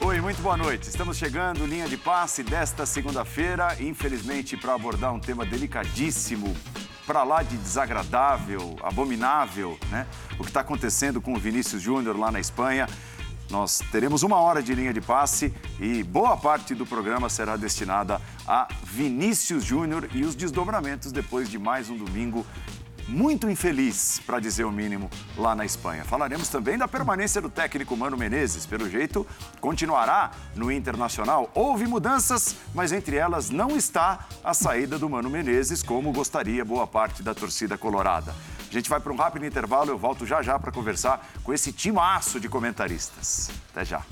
Oi, muito boa noite. Estamos chegando, linha de passe desta segunda-feira, infelizmente para abordar um tema delicadíssimo, para lá de desagradável, abominável, né? O que está acontecendo com o Vinícius Júnior lá na Espanha. Nós teremos uma hora de linha de passe e boa parte do programa será destinada a Vinícius Júnior e os desdobramentos depois de mais um domingo muito infeliz, para dizer o mínimo, lá na Espanha. Falaremos também da permanência do técnico Mano Menezes. Pelo jeito, continuará no Internacional. Houve mudanças, mas entre elas não está a saída do Mano Menezes, como gostaria boa parte da torcida colorada. A gente vai para um rápido intervalo, eu volto já já para conversar com esse timaço de comentaristas. Até já.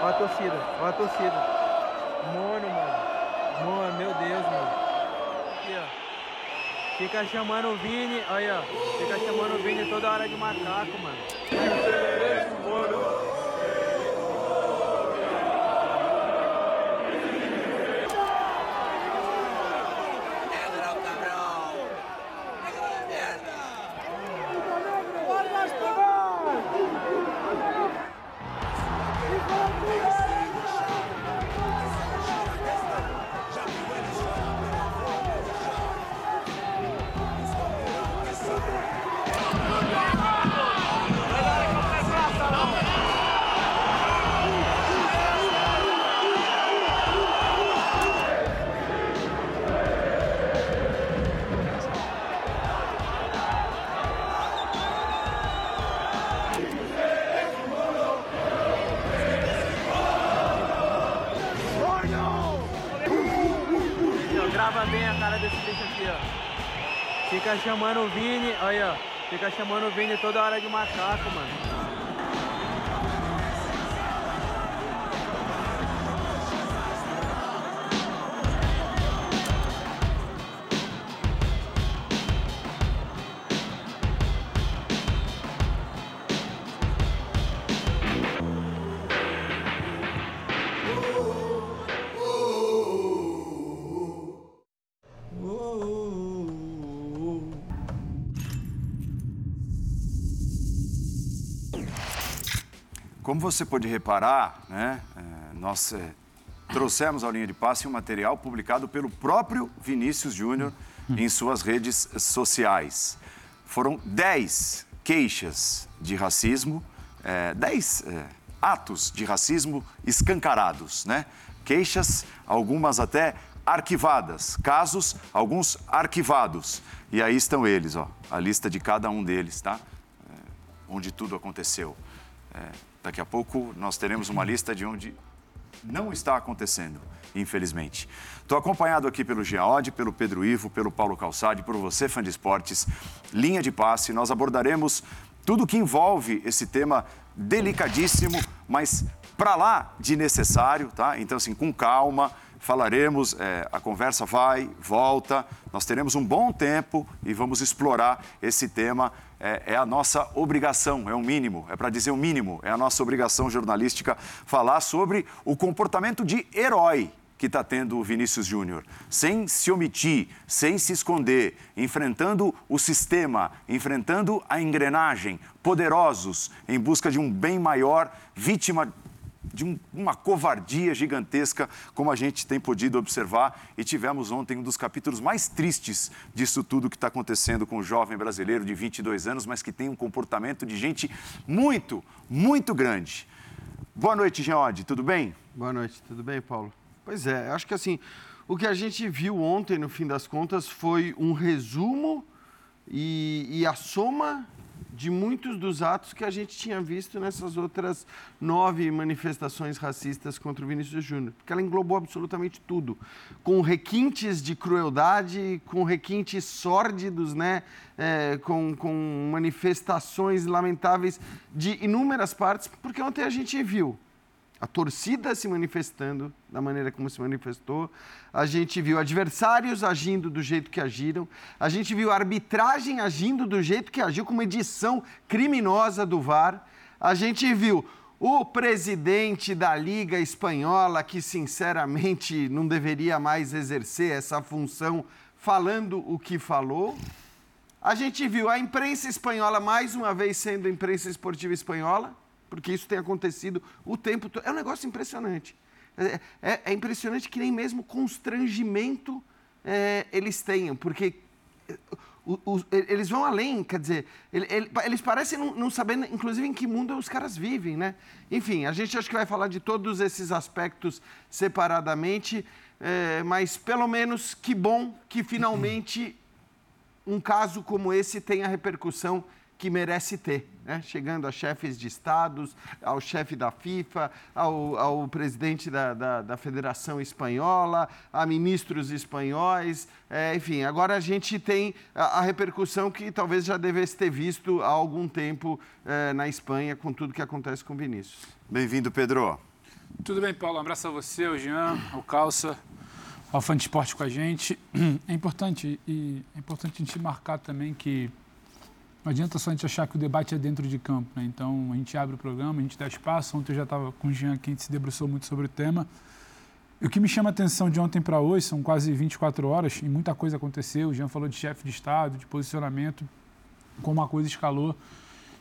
Olha a torcida, olha a torcida. Mono, mano. Mono, meu Deus, mano. Aqui, ó. Fica chamando o Vini, olha, ó. Fica chamando o Vini toda hora de macaco, mano. Chamando o Vini, olha, ó. Fica chamando o Vini toda hora de macaco, mano. Como você pode reparar, né, eh, nós eh, trouxemos ao Linha de Passe um material publicado pelo próprio Vinícius Júnior em suas redes sociais. Foram 10 queixas de racismo, 10 atos de racismo escancarados, né? Queixas, algumas até arquivadas, casos, alguns arquivados. E aí estão eles, ó, a lista de cada um deles, tá? Onde tudo aconteceu. É, daqui a pouco nós teremos uma lista de onde não está acontecendo, infelizmente. Estou acompanhado aqui pelo Geode, pelo Pedro Ivo, pelo Paulo Calçade, por você, fã de esportes. Linha de passe, nós abordaremos tudo que envolve esse tema delicadíssimo, mas para lá de necessário, tá? Então, assim, com calma, falaremos, é, a conversa vai, volta, nós teremos um bom tempo e vamos explorar esse tema. É, é a nossa obrigação, é o mínimo, é para dizer o mínimo, é a nossa obrigação jornalística falar sobre o comportamento de herói que está tendo o Vinícius Júnior, sem se omitir, sem se esconder, enfrentando o sistema, enfrentando a engrenagem, poderosos em busca de um bem maior, vítima de um, uma covardia gigantesca, como a gente tem podido observar. E tivemos ontem um dos capítulos mais tristes disso tudo que está acontecendo com o jovem brasileiro de 22 anos, mas que tem um comportamento de gente muito, muito grande. Boa noite, Geode, tudo bem? Boa noite, tudo bem, Paulo? Pois é, acho que assim, o que a gente viu ontem, no fim das contas, foi um resumo e, e a soma de muitos dos atos que a gente tinha visto nessas outras nove manifestações racistas contra o Vinícius Júnior, porque ela englobou absolutamente tudo, com requintes de crueldade, com requintes sórdidos, né? É, com, com manifestações lamentáveis de inúmeras partes, porque ontem a gente viu a torcida se manifestando da maneira como se manifestou, a gente viu adversários agindo do jeito que agiram, a gente viu a arbitragem agindo do jeito que agiu, com uma edição criminosa do VAR, a gente viu o presidente da Liga Espanhola, que sinceramente não deveria mais exercer essa função, falando o que falou. A gente viu a imprensa espanhola, mais uma vez sendo imprensa esportiva espanhola, porque isso tem acontecido o tempo todo. É um negócio impressionante. É, é, é impressionante que nem mesmo constrangimento é, eles tenham, porque eles vão além, quer dizer, eles parecem não, não saber, inclusive, em que mundo os caras vivem, né? Enfim, a gente acho que vai falar de todos esses aspectos separadamente, é, mas pelo menos que bom que finalmente um caso como esse tenha repercussão que merece ter, né? chegando a chefes de estados, ao chefe da FIFA, ao, ao presidente da, da, da, Federação Espanhola, a ministros espanhóis, é, enfim, agora a gente tem a, a, repercussão que talvez já devesse ter visto há algum tempo é, na Espanha com tudo que acontece com Vinícius. Bem-vindo, Pedro. Tudo bem, Paulo? Um abraço a você, ao Jean, ao Calça, ao Fã de Esporte com a gente. É importante, e é importante a gente marcar também que não adianta só a gente achar que o debate é dentro de campo. Né? Então, a gente abre o programa, a gente dá espaço. Ontem eu já estava com o Jean aqui, a gente se debruçou muito sobre o tema. E o que me chama a atenção de ontem para hoje, são quase 24 horas, e muita coisa aconteceu. O Jean falou de chefe de Estado, de posicionamento, como a coisa escalou.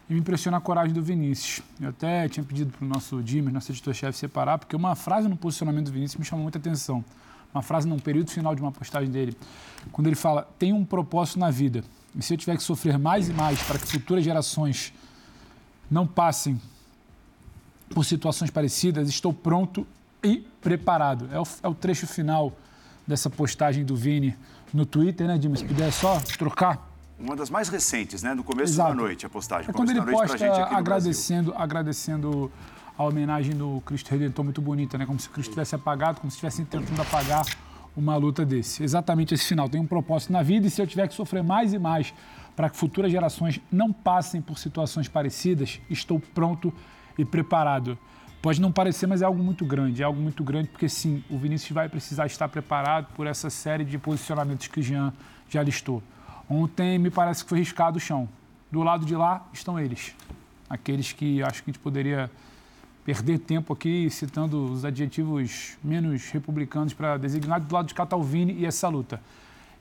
E me impressiona a coragem do Vinícius. Eu até tinha pedido para o nosso Dimas, nosso editor-chefe, separar, porque uma frase no posicionamento do Vinícius me chamou muita atenção. Uma frase num período final de uma postagem dele, quando ele fala: tem um propósito na vida. E se eu tiver que sofrer mais e mais para que futuras gerações não passem por situações parecidas, estou pronto e preparado. É o, é o trecho final dessa postagem do Vini no Twitter, né, Dimas? Se puder só trocar. Uma das mais recentes, né? No começo Exato. da noite, a postagem. É quando ele posta agradecendo, agradecendo a homenagem do Cristo Redentor muito bonita, né? Como se Cristo tivesse apagado, como se estivesse tentando apagar uma luta desse. Exatamente esse final. Tem um propósito na vida e se eu tiver que sofrer mais e mais para que futuras gerações não passem por situações parecidas, estou pronto e preparado. Pode não parecer, mas é algo muito grande. É algo muito grande porque, sim, o Vinícius vai precisar estar preparado por essa série de posicionamentos que o Jean já listou. Ontem me parece que foi riscado o chão. Do lado de lá estão eles. Aqueles que acho que a gente poderia perder tempo aqui citando os adjetivos menos republicanos para designar do lado de Catalvini e essa luta.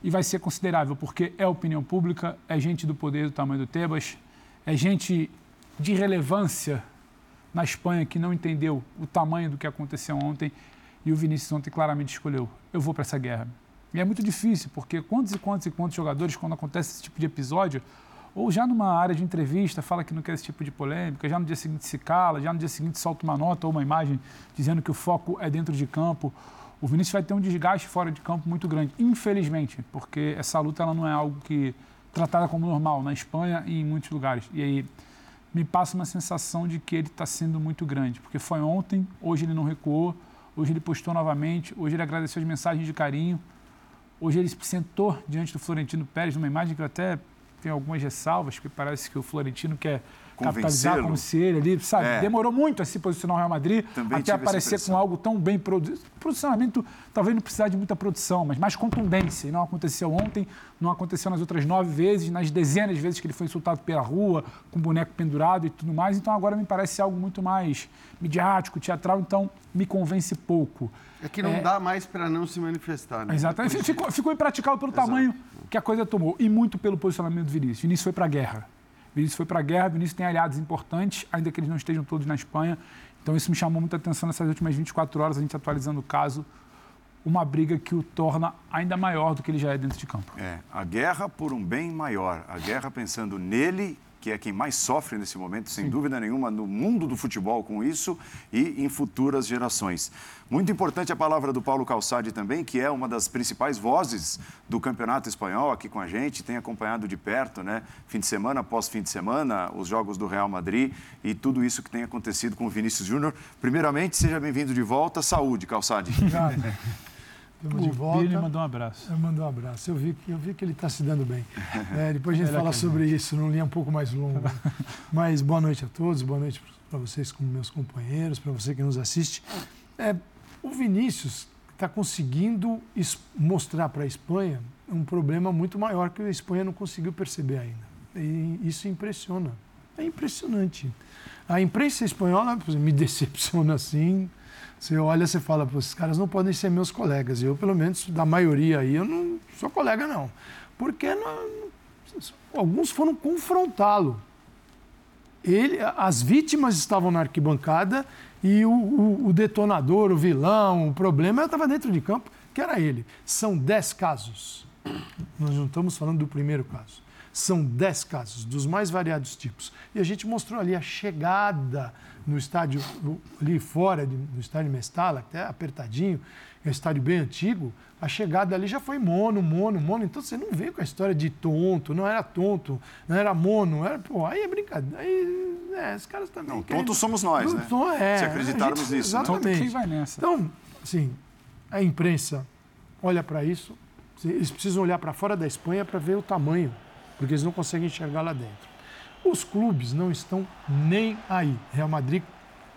E vai ser considerável, porque é opinião pública, é gente do poder do tamanho do Tebas, é gente de relevância na Espanha que não entendeu o tamanho do que aconteceu ontem e o Vinícius ontem claramente escolheu: eu vou para essa guerra. E é muito difícil, porque quantos e quantos e quantos jogadores, quando acontece esse tipo de episódio, ou já numa área de entrevista fala que não quer esse tipo de polêmica, já no dia seguinte se cala, já no dia seguinte solta uma nota ou uma imagem dizendo que o foco é dentro de campo. O Vinícius vai ter um desgaste fora de campo muito grande, infelizmente, porque essa luta ela não é algo que tratada como normal na Espanha e em muitos lugares. E aí me passa uma sensação de que ele está sendo muito grande, porque foi ontem, hoje ele não recuou, hoje ele postou novamente, hoje ele agradeceu as mensagens de carinho, hoje ele se sentou diante do Florentino Pérez numa imagem que eu até tem algumas ressalvas, porque parece que o Florentino quer capitalizar como se ele ali, sabe? É. Demorou muito a se posicionar o Real Madrid Também até aparecer com algo tão bem produzido. Posicionamento talvez não precisasse de muita produção, mas mais contundência. E não aconteceu ontem, não aconteceu nas outras nove vezes, nas dezenas de vezes que ele foi insultado pela rua, com boneco pendurado e tudo mais. Então agora me parece algo muito mais midiático, teatral, então me convence pouco. É que não é... dá mais para não se manifestar, né? Exatamente. Ficou, ficou impraticável pelo Exato. tamanho que a coisa tomou e muito pelo posicionamento do Vinícius. Vinícius foi para a guerra. Vinícius foi para a guerra, Vinícius tem aliados importantes, ainda que eles não estejam todos na Espanha. Então isso me chamou muita atenção nessas últimas 24 horas, a gente atualizando o caso. Uma briga que o torna ainda maior do que ele já é dentro de campo. É, a guerra por um bem maior. A guerra pensando nele que é quem mais sofre nesse momento, sem Sim. dúvida nenhuma, no mundo do futebol com isso e em futuras gerações. Muito importante a palavra do Paulo Calçade também, que é uma das principais vozes do Campeonato Espanhol aqui com a gente, tem acompanhado de perto, né, fim de semana após fim de semana, os jogos do Real Madrid e tudo isso que tem acontecido com o Vinícius Júnior. Primeiramente, seja bem-vindo de volta. Saúde, Calçade. Obrigado. Estamos de volta. Ele mandou um abraço. Eu mandou um abraço. Eu vi que, eu vi que ele está se dando bem. É, depois a gente fala sobre isso, num linha um pouco mais longo. Mas boa noite a todos, boa noite para vocês, como meus companheiros, para você que nos assiste. É, o Vinícius está conseguindo mostrar para a Espanha um problema muito maior que a Espanha não conseguiu perceber ainda. E isso impressiona. É impressionante. A imprensa espanhola me decepciona assim. Você olha, você fala, esses caras não podem ser meus colegas. Eu, pelo menos, da maioria aí, eu não sou colega, não. Porque não, alguns foram confrontá-lo. Ele, as vítimas estavam na arquibancada e o, o, o detonador, o vilão, o problema estava dentro de campo, que era ele. São dez casos. Nós não estamos falando do primeiro caso. São dez casos, dos mais variados tipos. E a gente mostrou ali a chegada no estádio, ali fora do estádio Mestala, até apertadinho, é um estádio bem antigo, a chegada ali já foi mono, mono, mono. Então você não veio com a história de tonto, não era tonto, não era mono, era, pô, aí é brincadeira. Aí, é, os caras também. Não, querendo... tontos somos nós, né? Tom, é, Se acreditarmos gente, nisso. Né? Exatamente. Né? Quem vai nessa? Então, assim, a imprensa olha para isso, eles precisam olhar para fora da Espanha para ver o tamanho, porque eles não conseguem enxergar lá dentro. Os clubes não estão nem aí. Real Madrid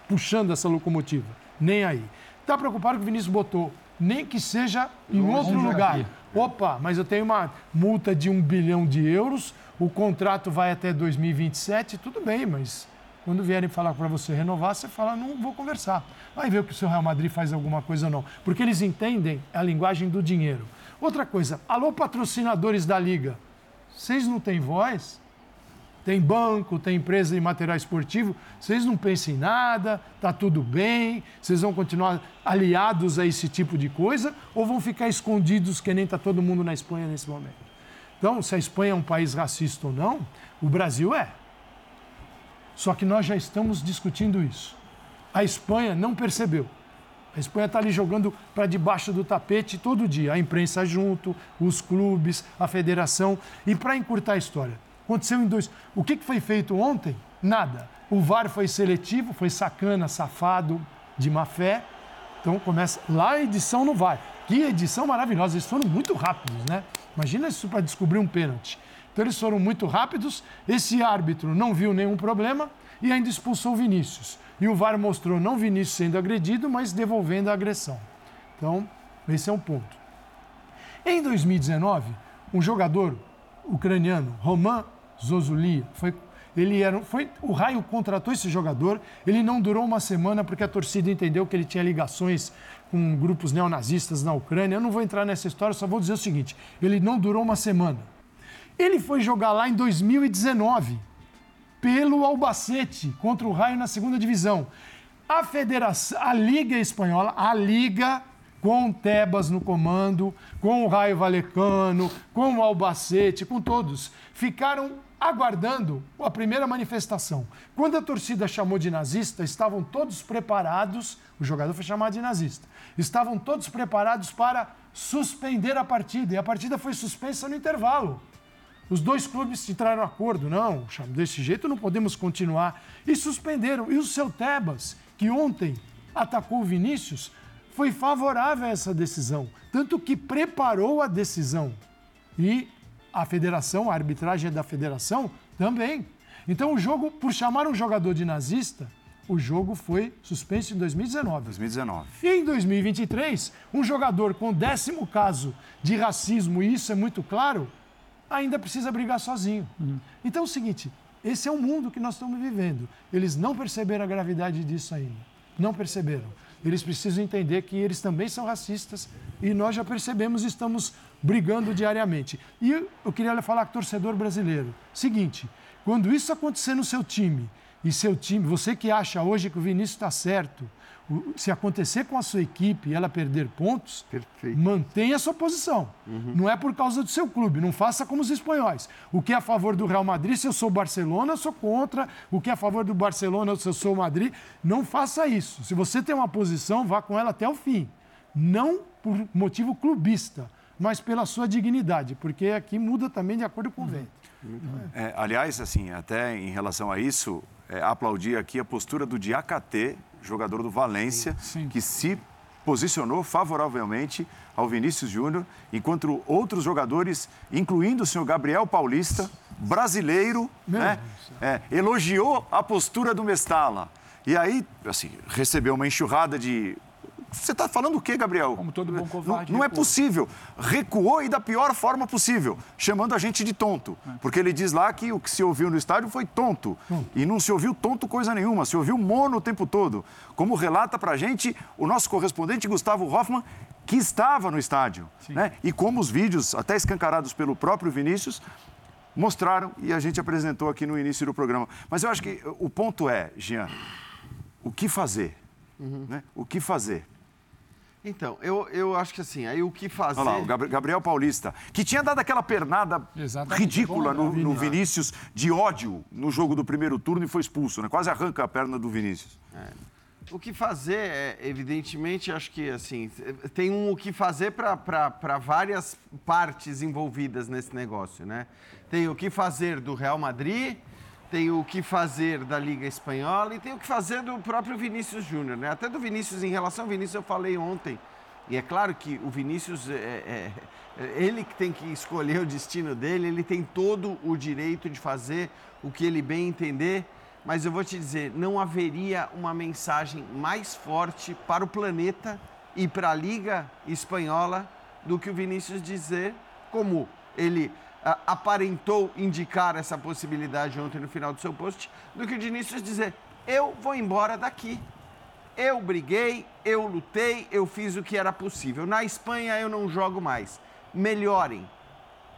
puxando essa locomotiva, nem aí. Está preocupado que o Vinícius botou, nem que seja em outro lugar. Opa, mas eu tenho uma multa de um bilhão de euros, o contrato vai até 2027, tudo bem, mas quando vierem falar para você renovar, você fala, não vou conversar. Vai ver o que o seu Real Madrid faz alguma coisa ou não. Porque eles entendem a linguagem do dinheiro. Outra coisa, alô patrocinadores da liga, vocês não têm voz? Tem banco, tem empresa de material esportivo, vocês não pensem em nada, está tudo bem, vocês vão continuar aliados a esse tipo de coisa ou vão ficar escondidos que nem está todo mundo na Espanha nesse momento? Então, se a Espanha é um país racista ou não, o Brasil é. Só que nós já estamos discutindo isso. A Espanha não percebeu. A Espanha está ali jogando para debaixo do tapete todo dia. A imprensa junto, os clubes, a federação. E para encurtar a história, Aconteceu em dois. O que foi feito ontem? Nada. O VAR foi seletivo, foi sacana, safado, de má fé. Então começa lá a edição no VAR. Que edição maravilhosa. Eles foram muito rápidos, né? Imagina isso para descobrir um pênalti. Então eles foram muito rápidos. Esse árbitro não viu nenhum problema e ainda expulsou Vinícius. E o VAR mostrou não Vinícius sendo agredido, mas devolvendo a agressão. Então, esse é um ponto. Em 2019, um jogador ucraniano, Roman Zozuli. Foi, ele era, foi, o Raio contratou esse jogador, ele não durou uma semana porque a torcida entendeu que ele tinha ligações com grupos neonazistas na Ucrânia. Eu não vou entrar nessa história, só vou dizer o seguinte: ele não durou uma semana. Ele foi jogar lá em 2019 pelo Albacete contra o Raio na segunda divisão. A federação, a Liga Espanhola, a Liga com Tebas no comando, com o Raio Valecano, com o Albacete, com todos, ficaram aguardando a primeira manifestação. Quando a torcida chamou de nazista, estavam todos preparados, o jogador foi chamado de nazista, estavam todos preparados para suspender a partida, e a partida foi suspensa no intervalo. Os dois clubes entraram acordo, não, desse jeito não podemos continuar, e suspenderam. E o seu Tebas, que ontem atacou o Vinícius, foi favorável a essa decisão, tanto que preparou a decisão. E a federação, a arbitragem da federação também. Então, o jogo, por chamar um jogador de nazista, o jogo foi suspenso em 2019. 2019. E em 2023, um jogador com décimo caso de racismo, e isso é muito claro, ainda precisa brigar sozinho. Uhum. Então é o seguinte: esse é o mundo que nós estamos vivendo. Eles não perceberam a gravidade disso ainda. Não perceberam. Eles precisam entender que eles também são racistas e nós já percebemos e estamos brigando diariamente. E eu queria falar com o torcedor brasileiro. Seguinte, quando isso acontecer no seu time, e seu time, você que acha hoje que o Vinícius está certo, se acontecer com a sua equipe e ela perder pontos, Perfeito. mantenha a sua posição. Uhum. Não é por causa do seu clube, não faça como os espanhóis. O que é a favor do Real Madrid, se eu sou Barcelona, eu sou contra. O que é a favor do Barcelona, se eu sou Madrid, não faça isso. Se você tem uma posição, vá com ela até o fim. Não por motivo clubista mas pela sua dignidade, porque aqui muda também de acordo com o vento. É, aliás, assim, até em relação a isso, é, aplaudir aqui a postura do Diacate, jogador do Valência, Sim. que se posicionou favoravelmente ao Vinícius Júnior, enquanto outros jogadores, incluindo o senhor Gabriel Paulista, brasileiro, né, é, elogiou a postura do Mestala. E aí, assim, recebeu uma enxurrada de você está falando o quê, Gabriel? Como todo bom covarde. Não, não é possível. Recuou e da pior forma possível, chamando a gente de tonto. É. Porque ele diz lá que o que se ouviu no estádio foi tonto. E não se ouviu tonto coisa nenhuma, se ouviu mono o tempo todo. Como relata pra gente o nosso correspondente Gustavo Hoffman, que estava no estádio. Né? E como os vídeos, até escancarados pelo próprio Vinícius, mostraram e a gente apresentou aqui no início do programa. Mas eu acho que o ponto é, Jean, o que fazer? Né? O que fazer? Então, eu, eu acho que assim, aí o que fazer. Olha lá, o Gabri- Gabriel Paulista, que tinha dado aquela pernada Exatamente. ridícula no, Bom, no Vinícius de ódio no jogo do primeiro turno e foi expulso, né? Quase arranca a perna do Vinícius. O que fazer é, evidentemente, acho que assim, tem um o que fazer para várias partes envolvidas nesse negócio, né? Tem o que fazer do Real Madrid, tem o que fazer da Liga Espanhola e tem o que fazer do próprio Vinícius Júnior, né? Até do Vinícius, em relação ao Vinícius, eu falei ontem. E é claro que o Vinícius, é, é- é ele que tem que escolher o destino dele, ele tem todo o direito de fazer o que ele bem entender. Mas eu vou te dizer, não haveria uma mensagem mais forte para o planeta e para a Liga Espanhola do que o Vinícius dizer, como ele aparentou indicar essa possibilidade ontem no final do seu post, do que o Vinícius dizer: eu vou embora daqui. Eu briguei, eu lutei, eu fiz o que era possível. Na Espanha eu não jogo mais. Melhorem,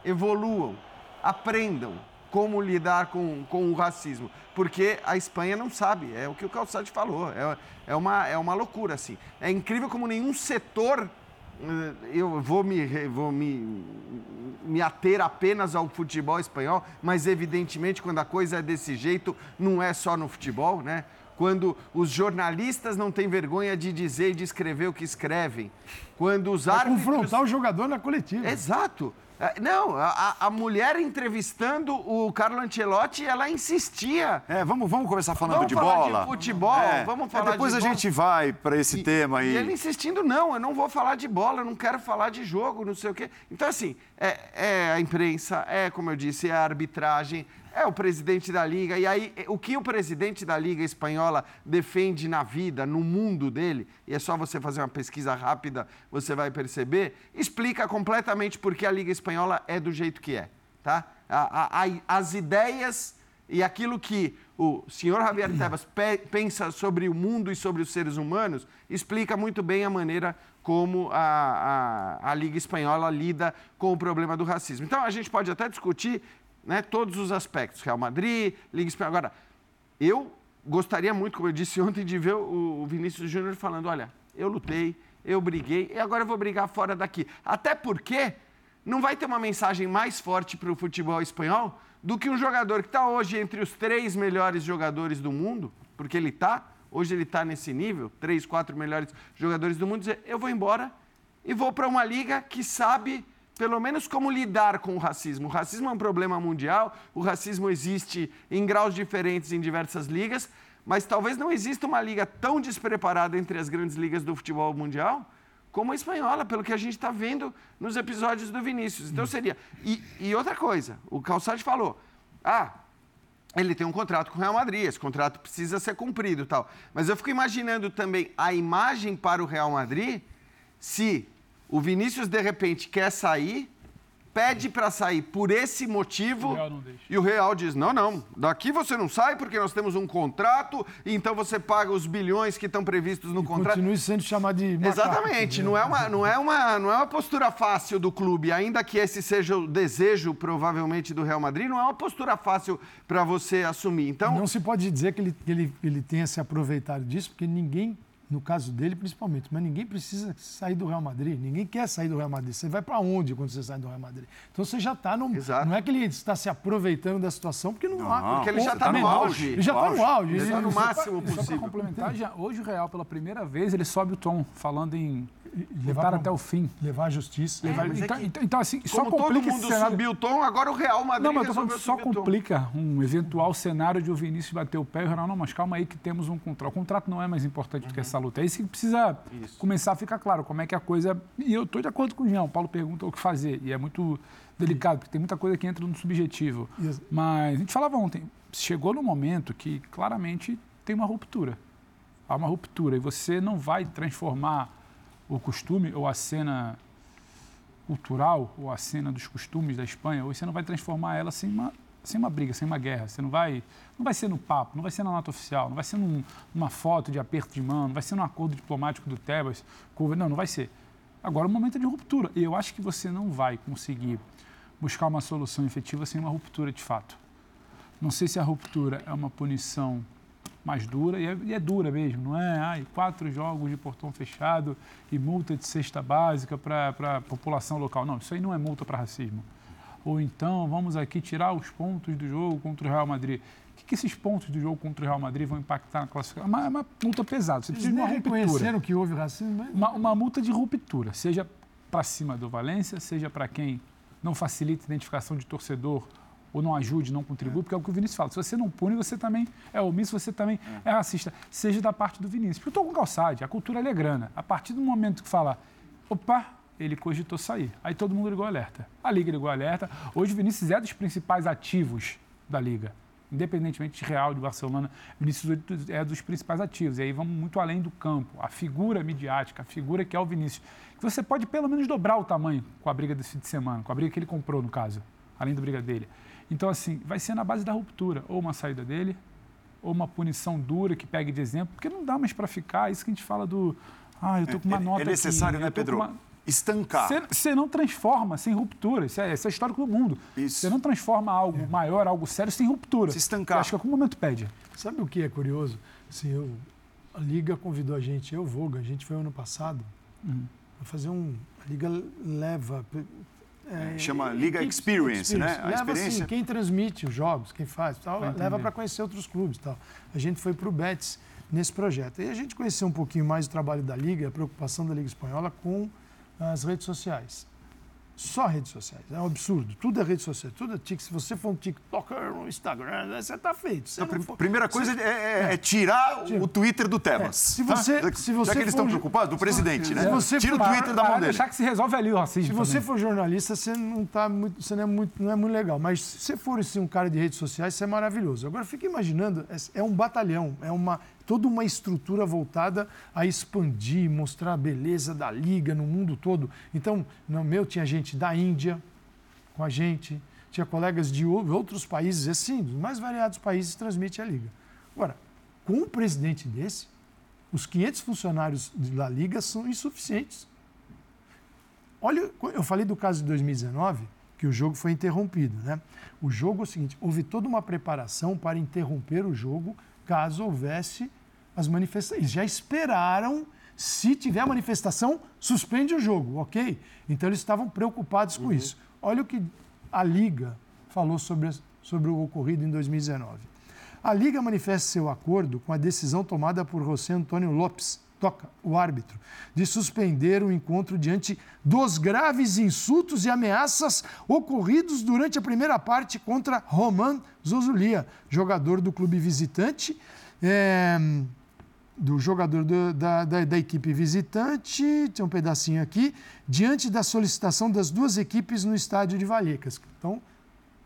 evoluam, aprendam como lidar com, com o racismo. Porque a Espanha não sabe, é o que o Calçade falou, é, é, uma, é uma loucura, assim. É incrível como nenhum setor, eu vou me, vou me, me ater apenas ao futebol espanhol, mas evidentemente quando a coisa é desse jeito, não é só no futebol, né? Quando os jornalistas não têm vergonha de dizer e de escrever o que escrevem. Quando os Vai árbitros... confrontar o jogador na coletiva. Exato. É, Não, a, a- mulher entrevistando o Carlo Ancelotti, ela insistia. É, vamos, vamos começar falando Vamos de falar de bola. futebol, É, vamos é, falar depois de a bola. gente vai para esse tema aí. E ele insistindo, não, eu não vou falar de bola, eu não quero falar de jogo, não sei o quê. Então, assim, é, é a imprensa, é, como eu disse, é a arbitragem, é o presidente da Liga. E aí, o que o presidente da Liga Espanhola defende na vida, no mundo dele, e é só você fazer uma pesquisa rápida, você vai perceber, explica completamente por que a Liga Espanhola é do jeito que é, tá? A- a- a- as ideias e aquilo que o senhor Javier Tebas pe- pensa sobre o mundo e sobre os seres humanos explica muito bem a maneira como a, a, a Liga Espanhola lida com o problema do racismo. Então, a gente pode até discutir né, todos os aspectos, Real Madrid, Liga Espanhola. Agora, eu gostaria muito, como eu disse ontem, de ver o Vinícius Júnior falando, olha, eu lutei, eu briguei, e agora eu vou brigar fora daqui. Até porque não vai ter uma mensagem mais forte para o futebol espanhol do que um jogador que está hoje entre os três melhores jogadores do mundo, porque ele está, hoje ele está nesse nível, três, quatro melhores jogadores do mundo, dizer, eu vou embora e vou para uma liga que sabe pelo menos como lidar com o racismo. O racismo é um problema mundial, o racismo existe em graus diferentes em diversas ligas, mas talvez não exista uma liga tão despreparada entre as grandes ligas do futebol mundial como a espanhola, pelo que a gente está vendo nos episódios do Vinícius. Então seria. E, e outra coisa, o Calçade falou: ah, ele tem um contrato com o Real Madrid, esse contrato precisa ser cumprido e tal. Mas eu fico imaginando também a imagem para o Real Madrid se o Vinícius de repente quer sair, pede para sair por esse motivo O e o Real diz: não, não, daqui você não sai porque nós temos um contrato, e então você paga os bilhões que estão previstos no contrato. Continue sendo chamado de macaco. Exatamente, não é, uma, não, é uma, não é uma postura fácil do clube, ainda que esse seja o desejo, provavelmente, do Real Madrid, não é uma postura fácil para você assumir. Então, Não se pode dizer que ele, que ele, ele tenha se aproveitado disso, porque ninguém, no caso dele principalmente, mas ninguém precisa sair do Real Madrid, ninguém quer sair do Real Madrid. Você vai para onde quando você sai do Real Madrid? Então você já está no. Exato. Não é que ele está se aproveitando da situação, porque não, há. porque ele já Ou- tá no também, auge. Ele já está no auge. Ele tá no Ele- máximo Só para possível. complementar, já, hoje o Real, pela primeira vez, ele sobe o tom, falando em levar pra- até o fim. Levar a justiça. Levar- é então, que então, então, assim, só como todo complica esse mundo cenário. subiu o tom, agora o Real Madrid Não, mas eu tô falando só complica um eventual cenário de o Vinícius bater o pé e o Renan, não, mas calma aí que temos um contrato. O contrato não é mais importante do que essa luta. É isso que precisa começar a ficar claro, como é que a coisa... E eu estou de acordo com o Jean, o Paulo pergunta o que fazer, e é muito delicado, porque tem muita coisa que entra no subjetivo. Isso. Mas a gente falava ontem, chegou no momento que claramente tem uma ruptura. Há uma ruptura, e você não vai transformar o costume ou a cena cultural ou a cena dos costumes da Espanha, hoje você não vai transformar ela sem uma, sem uma briga, sem uma guerra. Você não vai, não vai ser no papo, não vai ser na nota oficial, não vai ser num, numa foto de aperto de mão, não vai ser num acordo diplomático do Tebas. Não, não vai ser. Agora o momento é de ruptura. E eu acho que você não vai conseguir buscar uma solução efetiva sem uma ruptura de fato. Não sei se a ruptura é uma punição mais dura, e é, e é, dura mesmo, não é? Ai, quatro jogos de portão fechado e multa de cesta básica para a população local. Não, isso aí não é multa para racismo. Ou então, vamos aqui tirar os pontos do jogo contra o Real Madrid. O que, que esses pontos do jogo contra o Real Madrid vão impactar na classificação? É uma, uma multa pesada, você precisa de uma ruptura. reconheceram que houve racismo? Mas... Uma, uma multa de ruptura, seja para cima do Valência, seja para quem não facilita a identificação de torcedor ou não ajude, não contribui, porque é o que o Vinícius fala. Se você não pune, você também é omisso, você também é, é racista, seja da parte do Vinícius. Porque eu estou com calçade, a cultura é grana. A partir do momento que fala, opa, ele cogitou sair. Aí todo mundo ligou alerta. A Liga ligou alerta. Hoje o Vinícius é dos principais ativos da Liga. Independentemente de Real, de Barcelona, Vinícius é dos principais ativos. E aí vamos muito além do campo. A figura midiática, a figura que é o Vinícius. Que você pode pelo menos dobrar o tamanho com a briga desse fim de semana, com a briga que ele comprou, no caso, além da briga dele. Então, assim, vai ser na base da ruptura, ou uma saída dele, ou uma punição dura que pegue de exemplo, porque não dá mais para ficar, isso que a gente fala do. Ah, eu tô com uma é, nota. É necessário, aqui, né, Pedro? Uma... Estancar. Você não transforma sem ruptura. Isso é, isso é histórico do mundo. Você não transforma algo é. maior, algo sério, sem ruptura. Se estancar. Eu acho que algum momento pede. Sabe o que é curioso? Assim, eu, a Liga convidou a gente, eu, Voga, a gente foi ano passado, uhum. para fazer um. A Liga leva é, Chama Liga Experience, Experience, né? A leva, assim, experiência. Assim, quem transmite os jogos, quem faz, tal, leva para conhecer outros clubes, tal. A gente foi para o Betis nesse projeto. E a gente conheceu um pouquinho mais o trabalho da Liga, a preocupação da Liga Espanhola com as redes sociais só redes sociais. É um absurdo. Tudo é rede social. Tudo é tic. Se você for um TikToker no Instagram, você está feito. Você então, for... Primeira coisa você... é, é, é, tirar o Twitter do Tebas. É. Se você, tá? se você Já que eles estão preocupados, do presidente, né? Você Tira for... o Twitter da mão dele. deixar que se resolve ali o racismo. Se você também. for jornalista, você não, tá muito, você não, é muito, não é muito legal. Mas se você for assim, um cara de redes sociais, isso é maravilhoso. Agora, fica imaginando, é, é um batalhão, é uma, toda uma estrutura voltada a expandir, mostrar a beleza da liga no mundo todo. Então, no meu tinha gente da Índia com a gente, tinha colegas de outros países, assim, dos mais variados países transmite a liga. Agora, com um presidente desse, os 500 funcionários da liga são insuficientes. Olha, eu falei do caso de 2019, que o jogo foi interrompido, né? O jogo é o seguinte, houve toda uma preparação para interromper o jogo caso houvesse as manifestações. Já esperaram, se tiver manifestação, suspende o jogo, ok? Então eles estavam preocupados com uhum. isso. Olha o que a Liga falou sobre, sobre o ocorrido em 2019. A Liga manifesta seu acordo com a decisão tomada por José Antônio Lopes, toca, o árbitro, de suspender o encontro diante dos graves insultos e ameaças ocorridos durante a primeira parte contra Roman Zozulia, jogador do clube visitante. É, do jogador do, da, da, da, equipe visitante, tem um pedacinho aqui, diante da solicitação das duas equipes no estádio de Vallecas. Então,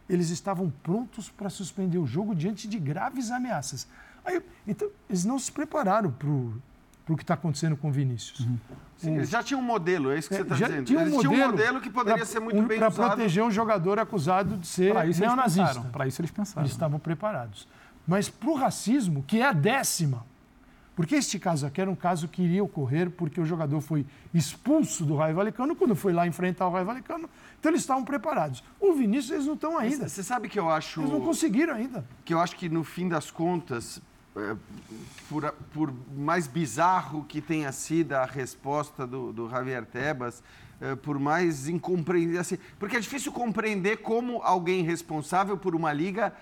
eles estavam prontos para suspender o jogo diante de graves ameaças. Aí, então, eles não se prepararam para o que está acontecendo com o Vinícius. Uhum. Sim, eles já tinham um modelo, é isso que você está dizendo. Tinha um eles modelo tinham um modelo que poderia pra, ser muito um, bem usado. Para proteger um jogador acusado de ser neonazista. Para isso eles pensaram. Eles estavam preparados. Mas para o racismo, que é a décima, porque este caso aqui era um caso que iria ocorrer porque o jogador foi expulso do Raio Valecano quando foi lá enfrentar o Raio Valecano. Então eles estavam preparados. O Vinícius, eles não estão ainda. Você sabe que eu acho. Eles não conseguiram ainda. Que eu acho que no fim das contas, é, por, por mais bizarro que tenha sido a resposta do, do Javier Tebas, é, por mais incompreensível. Assim, porque é difícil compreender como alguém responsável por uma liga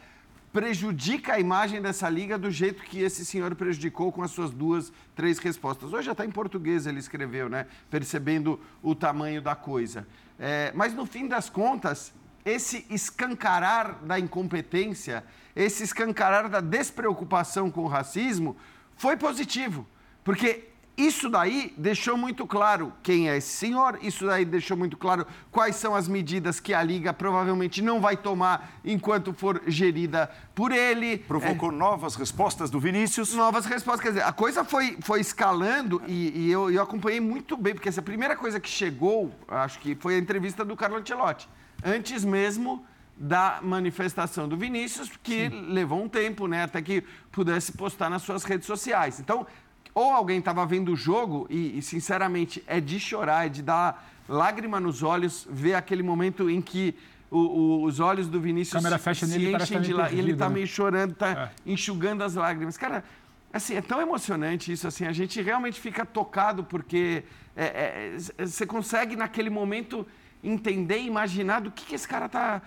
prejudica a imagem dessa liga do jeito que esse senhor prejudicou com as suas duas, três respostas. Hoje até em português ele escreveu, né? Percebendo o tamanho da coisa. É, mas no fim das contas, esse escancarar da incompetência, esse escancarar da despreocupação com o racismo, foi positivo. Porque isso daí deixou muito claro quem é esse senhor, isso daí deixou muito claro quais são as medidas que a Liga provavelmente não vai tomar enquanto for gerida por ele. Provocou é, novas respostas do Vinícius. Novas respostas, quer dizer, a coisa foi, foi escalando e, e eu, eu acompanhei muito bem, porque essa primeira coisa que chegou, acho que foi a entrevista do Carlo Ancelotti. Antes mesmo da manifestação do Vinícius, que Sim. levou um tempo, né, até que pudesse postar nas suas redes sociais. Então, ou alguém estava vendo o jogo e, e, sinceramente, é de chorar, é de dar lágrima nos olhos, ver aquele momento em que o, o, os olhos do Vinícius câmera fecha se nele, enchem de lá e ele está né? meio chorando, está é. enxugando as lágrimas. Cara, assim, é tão emocionante isso, assim, a gente realmente fica tocado porque é, é, é você consegue naquele momento entender, imaginar do que, que esse cara está,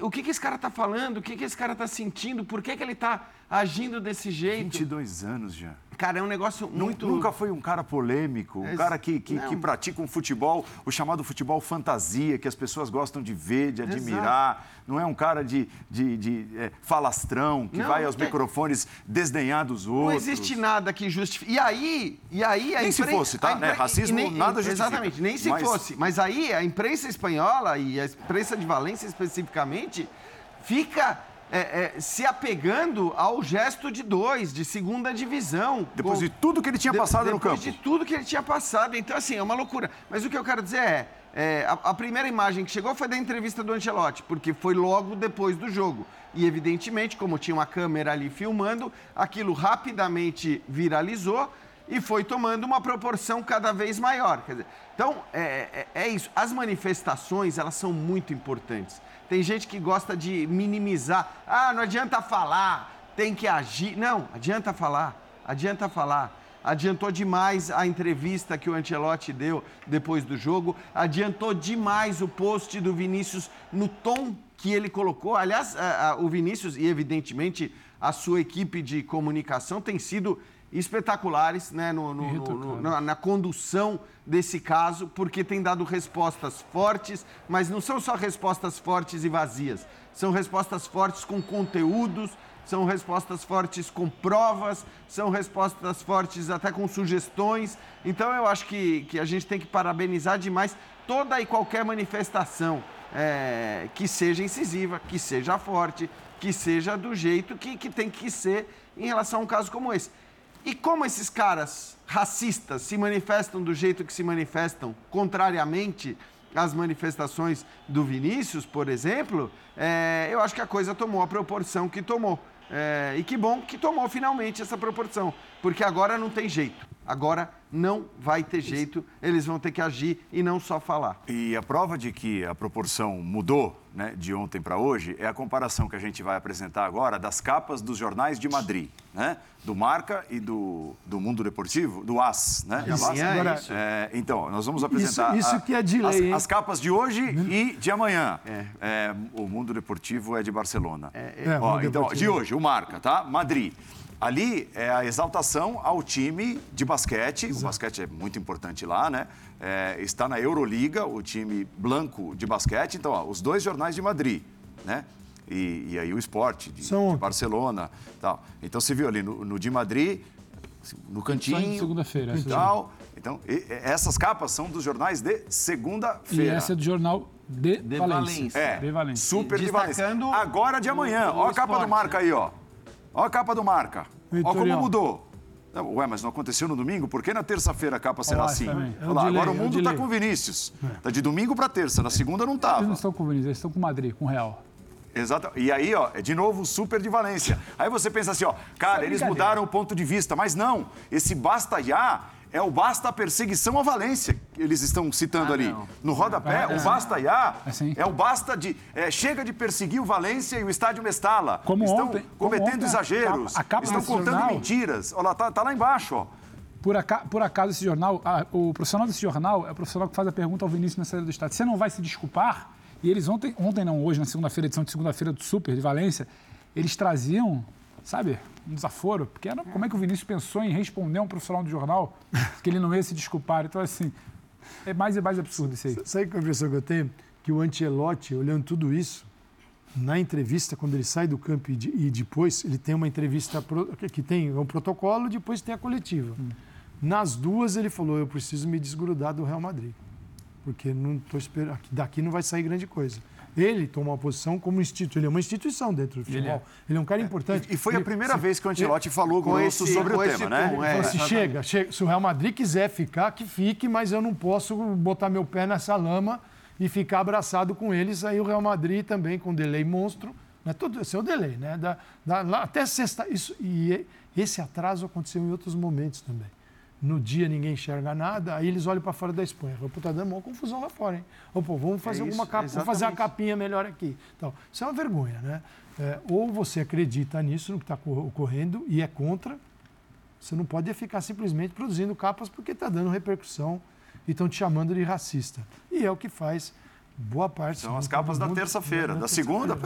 o que, que esse cara está falando, o que, que esse cara está sentindo, por que, que ele está agindo desse jeito. 22 anos já. Cara, é um negócio muito. Nunca foi um cara polêmico, um cara que, que, que, pratica um futebol, o chamado futebol fantasia, que as pessoas gostam de ver, de admirar. Exato. Não é um cara de, de, de é, falastrão, que não, vai aos microfones desdenhar dos outros. Não existe nada que justifique. E aí, e aí a Nem se fosse, tá? Né? Racismo nem, nada justifica. Exatamente, nem se mas... fosse. Mas aí a imprensa espanhola e a imprensa de Valência especificamente fica é, é, se apegando ao gesto de dois, de segunda divisão. Depois de tudo que ele tinha passado de, no campo. Depois de tudo que ele tinha passado. Então, assim, é uma loucura. Mas o que eu quero dizer é, é a, a, primeira imagem que chegou foi da entrevista do Ancelotti, porque foi logo depois do jogo. E, evidentemente, como tinha uma câmera ali filmando, aquilo rapidamente viralizou e foi tomando uma proporção cada vez maior. Dizer, então, é, é, é isso. As manifestações, elas são muito importantes. Tem gente que gosta de minimizar. Ah, não adianta falar, tem que agir. Não, adianta falar, adianta falar. Adiantou demais a entrevista que o Ancelotti deu depois do jogo. Adiantou demais o post do Vinícius no tom que ele colocou. Aliás, a, a, o Vinícius e, evidentemente, a sua equipe de comunicação tem sido espetaculares né, no, no, no, na, na, condução desse caso, porque tem dado respostas fortes, mas não são só respostas fortes e vazias, são respostas fortes com conteúdos, são respostas fortes com provas, são respostas fortes até com sugestões. Então eu acho que, que a gente tem que parabenizar demais toda e qualquer manifestação é, que seja incisiva, que seja forte, que seja do jeito que, que tem que ser em relação a um caso como esse. E como esses caras racistas se manifestam do jeito que se manifestam, contrariamente às manifestações do Vinícius, por exemplo, é, eu acho que a coisa tomou a proporção que tomou. É, e que bom que tomou finalmente essa proporção, porque agora não tem jeito. Agora não vai ter jeito, eles vão ter que agir e não só falar. E a prova de que a proporção mudou né, de ontem para hoje é a comparação que a gente vai apresentar agora das capas dos jornais de Madrid, né? Do Marca e do, do Mundo Deportivo, do AS, né? Isso, AS. agora, é, então, nós vamos apresentar isso, isso que é de lei, as, as, capas de hoje e de amanhã. É. É, o Mundo Deportivo é de Barcelona. É, é. Ó, então, de hoje, o Marca, tá? Madrid. Ali é a exaltação ao time de basquete. Exato. O basquete é muito importante lá, né? É, está na Euroliga, o time branco de basquete. Então, ó, os dois jornais de Madrid, né? E, e aí o esporte de, de Barcelona. Tal. Então, você viu ali no, no de Madrid, no cantinho. segunda-feira. Tal. Então, e, essas capas são dos jornais de segunda-feira. E essa é do jornal de, de Valência. Valência. É, de Valência. super de Valência. Agora de amanhã. Olha a capa do Marca aí, ó. Olha a capa do Marca. Olha como mudou. Não, ué, mas não aconteceu no domingo? Por que na terça-feira a capa será assim? É Olá, agora o mundo está com o Vinícius. Está é. de domingo para terça, na segunda não estava. Eles não estão com o Vinícius, eles estão com o Madrid, com o Real. Exato. E aí, ó, é de novo super de Valência. Aí você pensa assim, ó, cara, eles mudaram o ponto de vista, mas não. Esse basta já é o basta a perseguição à Valência, que eles estão citando ah, ali. Não. No rodapé, é, o basta já é, é, o basta de. É, chega de perseguir o Valência e o estádio Mestala. Como estão ontem, cometendo ontem, exageros, a capa, a estão contando jornal, mentiras. Olha lá, tá, tá lá embaixo, ó. Por, acaso, por acaso esse jornal, ah, o profissional desse jornal é o profissional que faz a pergunta ao Vinícius na saída do estádio. Você não vai se desculpar? E eles ontem, ontem não, hoje, na segunda-feira, edição de segunda-feira do Super de Valência, eles traziam sabe, um desaforo. Porque era, como é que o Vinícius pensou em responder a um profissional do jornal que ele não ia se desculpar? Então, assim, é mais e mais absurdo isso aí. Sabe é a impressão que eu tenho? Que o Ancelotti, olhando tudo isso, na entrevista, quando ele sai do campo e, depois, ele tem uma entrevista que tem um protocolo, depois tem a coletiva. Hum. Nas duas ele falou, eu preciso me desgrudar do Real Madrid, porque não tô esperando, daqui não vai sair grande coisa. Ele toma uma posição como instituto, ele é uma instituição dentro do futebol. Ele é, ele é um cara importante. E, e foi ele, a primeira se, vez que o Ancelotti ele, falou com esse, sobre o tema, né? Tom, é, se chega, chega, se o Real Madrid quiser ficar, que fique, mas eu não posso botar meu pé nessa lama e ficar abraçado com eles. Aí o Real Madrid também com delay monstro, né? Todo esse é o delay, né? Da, da, até sexta, isso e esse atraso aconteceu em outros momentos também no dia ninguém enxerga nada, aí eles olham para fora da Espanha. Pô, tá dando uma confusão lá fora, hein? Ou, pô, vamos fazer é isso, alguma capa, vamos fazer a capinha melhor aqui. Então, isso é uma vergonha, né? É, ou você acredita nisso, no que está ocorrendo, e é contra, você não pode ficar simplesmente produzindo capas porque está dando repercussão e estão te chamando de racista. E é o que faz boa parte. São as capas da terça-feira. Da segunda,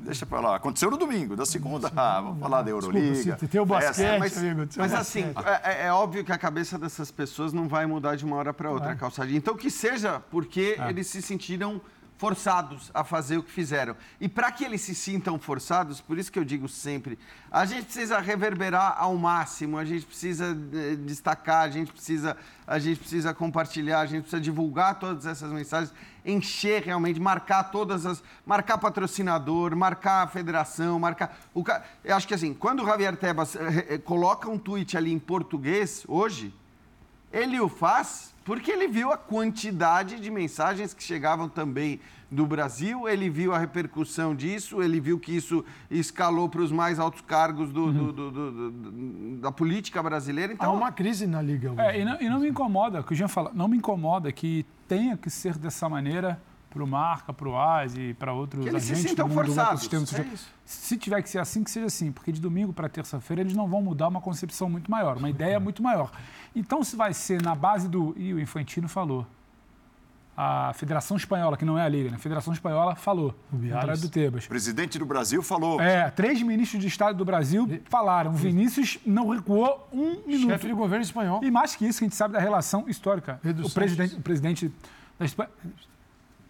deixa para lá. Aconteceu no domingo. Da segunda, ah, vamos falar da Euroliga. Desculpa, tem o basquete, é, mas, amigo, mas assim, é, é, é, óbvio que a cabeça dessas pessoas não vai mudar de uma hora para outra, é. calçadinha. Então, que seja porque eles se sentiram forçados a fazer o que fizeram. E para que eles se sintam forçados, por isso que eu digo sempre, a gente precisa reverberar ao máximo, a gente precisa eh, destacar, a gente precisa, a gente precisa compartilhar, a gente precisa divulgar todas essas mensagens, encher realmente, marcar todas as, marcar patrocinador, marcar a federação, marcar o eu acho que assim, quando o Javier Tebas eh, eh, coloca um tweet ali em português hoje, ele o faz porque ele viu a quantidade de mensagens que chegavam também do Brasil, ele viu a repercussão disso, ele viu que isso escalou para os mais altos cargos do, uhum. do, do, da política brasileira. Então... Há uma crise na Liga. É, e, não, e não me incomoda, o que o Jean fala, não me incomoda que tenha que ser dessa maneira para o Marca, para o AS e para outros que eles agentes se sintam do mundo forçados. do. É se tiver que ser assim, que seja assim, porque de domingo para terça-feira eles não vão mudar uma concepção muito maior, uma ideia muito maior. Então, se vai ser na base do. E o Infantino falou. A Federação Espanhola, que não é a Liga, né? A Federação Espanhola falou, o do Tebas. O presidente do Brasil falou. É, três ministros de Estado do Brasil falaram. Vinícius não recuou um minuto. Chefe de governo espanhol. E mais que isso, a gente sabe da relação histórica. o presidente, o presidente da Espanha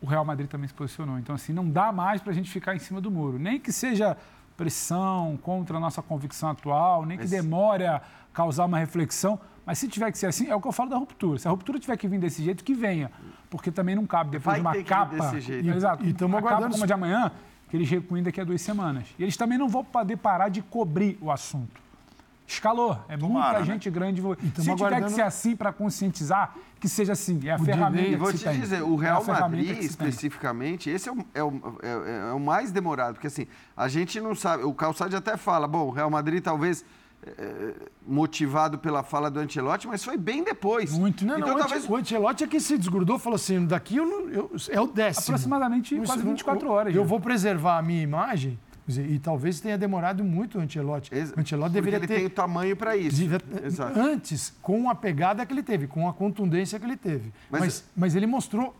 o Real Madrid também se posicionou. Então, assim, não dá mais para a gente ficar em cima do muro. Nem que seja pressão contra a nossa convicção atual, nem que demore a causar uma reflexão. Mas se tiver que ser assim, é o que eu falo da ruptura. Se a ruptura tiver que vir desse jeito, que venha. Porque também não cabe depois Vai de uma capa. Desse jeito. Exato. E estamos aguardando. como a de amanhã, que eles recuem daqui a duas semanas. E eles também não vão poder parar de cobrir o assunto escalou. É Tomara, muita né? gente grande. Se tiver aguardando... que ser assim para conscientizar, que seja assim. É a o ferramenta que Vou te tem. dizer, o Real é Madrid, especificamente, esse é o, é, o, é, é o, mais demorado. Porque assim, a gente não sabe. O Calçade até fala, bom, o Real Madrid talvez. É, motivado pela fala do Ancelotti, mas foi bem depois. Muito. Não, então, não, talvez... o Ancelotti é que se desgrudou falou assim, daqui eu, não, eu é o décimo. Aproximadamente quase 24 horas. Eu, eu vou preservar a minha imagem e talvez tenha demorado muito o Ancelotti. Ex Ancelotti deveria ele ter... tem o tamanho para isso. Devia, antes, com a pegada que ele teve, com a contundência que ele teve. Mas, mas, mas ele mostrou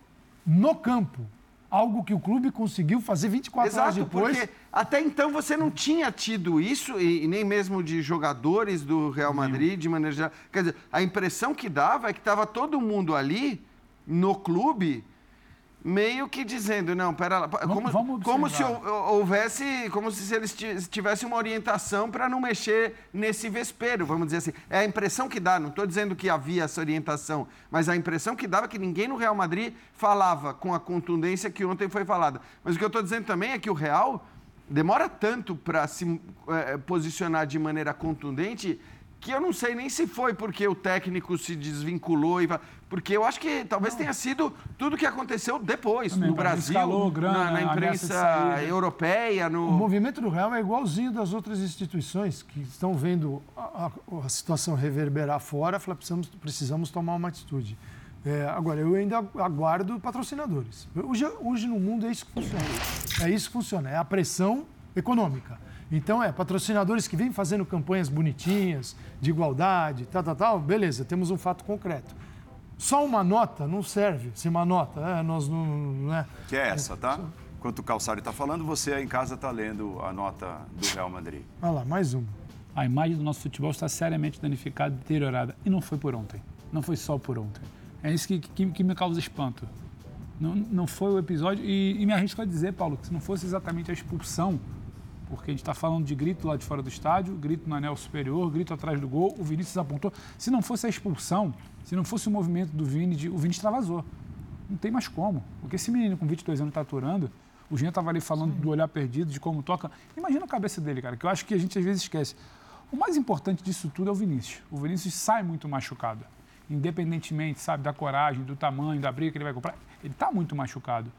no campo algo que o clube conseguiu fazer 24 Exato, horas depois. Porque até então você não tinha tido isso, e, e nem mesmo de jogadores do Real Madrid, de maneira geral. Quer dizer, a impressão que dava é que estava todo mundo ali no clube meio que dizendo, não, pera lá, como, vamos como se houvesse, como se eles tivessem uma orientação para não mexer nesse vespeiro, vamos dizer assim. É a impressão que dá, não estou dizendo que havia essa orientação, mas a impressão que dava é que ninguém no Real Madrid falava com a contundência que ontem foi falada. Mas o que eu estou dizendo também é que o Real demora tanto para se é, posicionar de maneira contundente que eu não sei nem se foi porque o técnico se desvinculou e porque eu acho que talvez não. tenha sido tudo o que aconteceu depois Também, no Brasil, escalou, grana, na, na imprensa europeia. No... O movimento do Real é igualzinho das outras instituições que estão vendo a, a, a situação reverberar fora, falam, precisamos, precisamos tomar uma atitude. É, agora, eu ainda aguardo patrocinadores. Hoje, hoje no mundo é isso que funciona. É isso que funciona, é a pressão econômica. Então, é, patrocinadores que vêm fazendo campanhas bonitinhas, de igualdade, tal, tal, tal, beleza, temos um fato concreto. Só uma nota não serve, se uma nota, é, nós não, não é... Que é essa, tá? Enquanto o Calçari está falando, você aí em casa está lendo a nota do Real Madrid. Olha lá, mais uma. A imagem do nosso futebol está seriamente danificada, deteriorada. E não foi por ontem. Não foi só por ontem. É isso que, que, que me causa espanto. Não, não foi o episódio. E, e me arrisco a dizer, Paulo, que se não fosse exatamente a expulsão Porque a gente está falando de grito lá de fora do estádio, grito no anel superior, grito atrás do gol. O Vinícius apontou. Se não fosse a expulsão, se não fosse o movimento do Vini, de, o Vini extravasou. Não tem mais como. Porque esse menino com 22 anos está aturando, o Jean estava ali falando Sim. do olhar perdido, de como toca. Imagina a cabeça dele, cara, que eu acho que a gente às vezes esquece. O mais importante disso tudo é o Vinícius. O Vinícius sai muito machucado. Independentemente, sabe, da coragem, do tamanho, da briga que ele vai comprar, ele está muito machucado.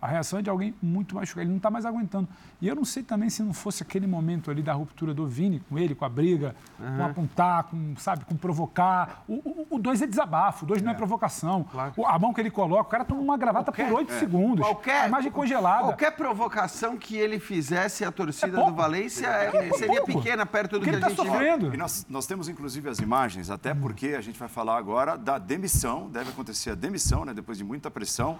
A reação é de alguém muito machucado, ele não está mais aguentando. E eu não sei também se não fosse aquele momento ali da ruptura do Vini com ele, com a briga, uhum. com apontar, com, sabe, com provocar. O, o, o dois é desabafo, o dois é. não é provocação. Claro. O, a mão que ele coloca, o cara toma uma gravata qualquer, por oito é. segundos. Qualquer, a imagem congelada. Qualquer provocação que ele fizesse a torcida é do Valência é, seria pouco. pequena perto do que, que a gente tá sofrendo. E nós, nós temos inclusive as imagens, até porque a gente vai falar agora da demissão, deve acontecer a demissão, né, depois de muita pressão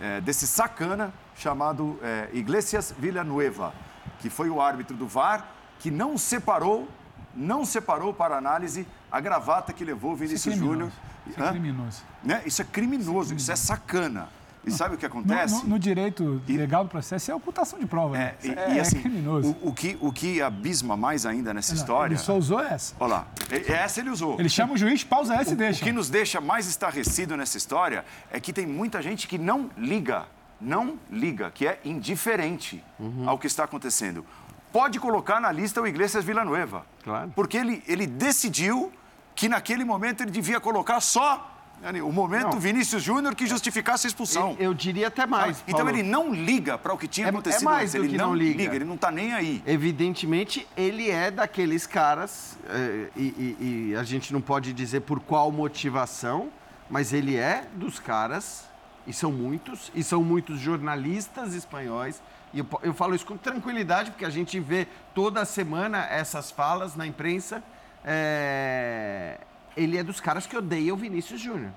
é, desse sacana chamado é, Iglesias Villanueva, que foi o árbitro do VAR, que não separou, não separou para análise a gravata que levou o Vinícius é Júnior. Isso é criminoso. Né? Isso é criminoso, isso é sacana. E sabe o que acontece? No, no, no direito e, legal do processo é a ocultação de prova. É, né? e, é, e, assim, é criminoso. O, o, que, o que abisma mais ainda nessa Não, história. Ele só usou essa. Olha lá, essa ele usou. Ele chama o juiz, pausa essa o, e deixa. O que nos deixa mais estarrecido nessa história é que tem muita gente que não liga, não liga, que é indiferente uhum. ao que está acontecendo. Pode colocar na lista o Iglesias Villanueva. Claro. Porque ele, ele decidiu que naquele momento ele devia colocar só o momento não. Vinícius Júnior que justificasse a expulsão. Eu, eu diria até mais. Então Paulo. ele não liga para o que tinha é, acontecido. É mais ele não, não liga. liga. ele não está nem aí. Evidentemente, ele é daqueles caras, é, e, e, e a gente não pode dizer por qual motivação, mas ele é dos caras, e são muitos, e são muitos jornalistas espanhóis. E eu, eu falo isso com tranquilidade, porque a gente vê toda semana essas falas na imprensa. É, ele é dos caras que odeia o Vinícius Júnior.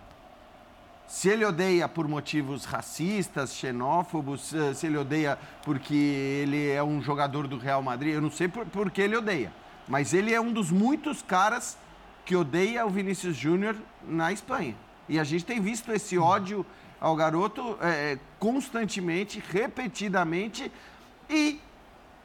Se ele odeia por motivos racistas, xenófobos, se ele odeia porque ele é um jogador do Real Madrid, eu não sei por, por que ele odeia. Mas ele é um dos muitos caras que odeia o Vinícius Júnior na Espanha. E a gente tem visto esse ódio ao garoto é, constantemente, repetidamente, e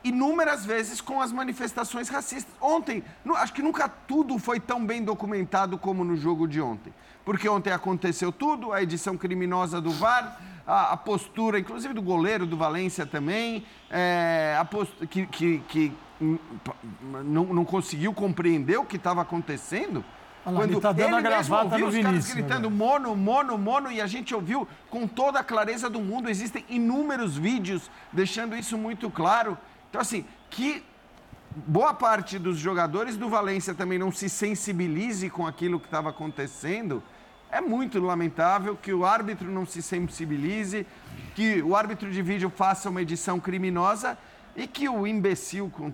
inúmeras vezes com as manifestações racistas. Ontem, acho que nunca tudo foi tão bem documentado como no jogo de ontem. Porque ontem aconteceu tudo, a edição criminosa do VAR, a, a postura, inclusive do goleiro do Valência também, é, postura, que, que, que não, não conseguiu compreender o que estava acontecendo. Olha lá, ele está dando ele a gravata no Vinícius. Os gritando né? mono, mono, mono, e a gente ouviu com toda a clareza do mundo. Existem inúmeros vídeos deixando isso muito claro. Então, assim, que boa parte dos jogadores do Valência também não se sensibilize com aquilo que estava acontecendo, é muito lamentável que o árbitro não se sensibilize, que o árbitro de vídeo faça uma edição criminosa e que o imbecil com.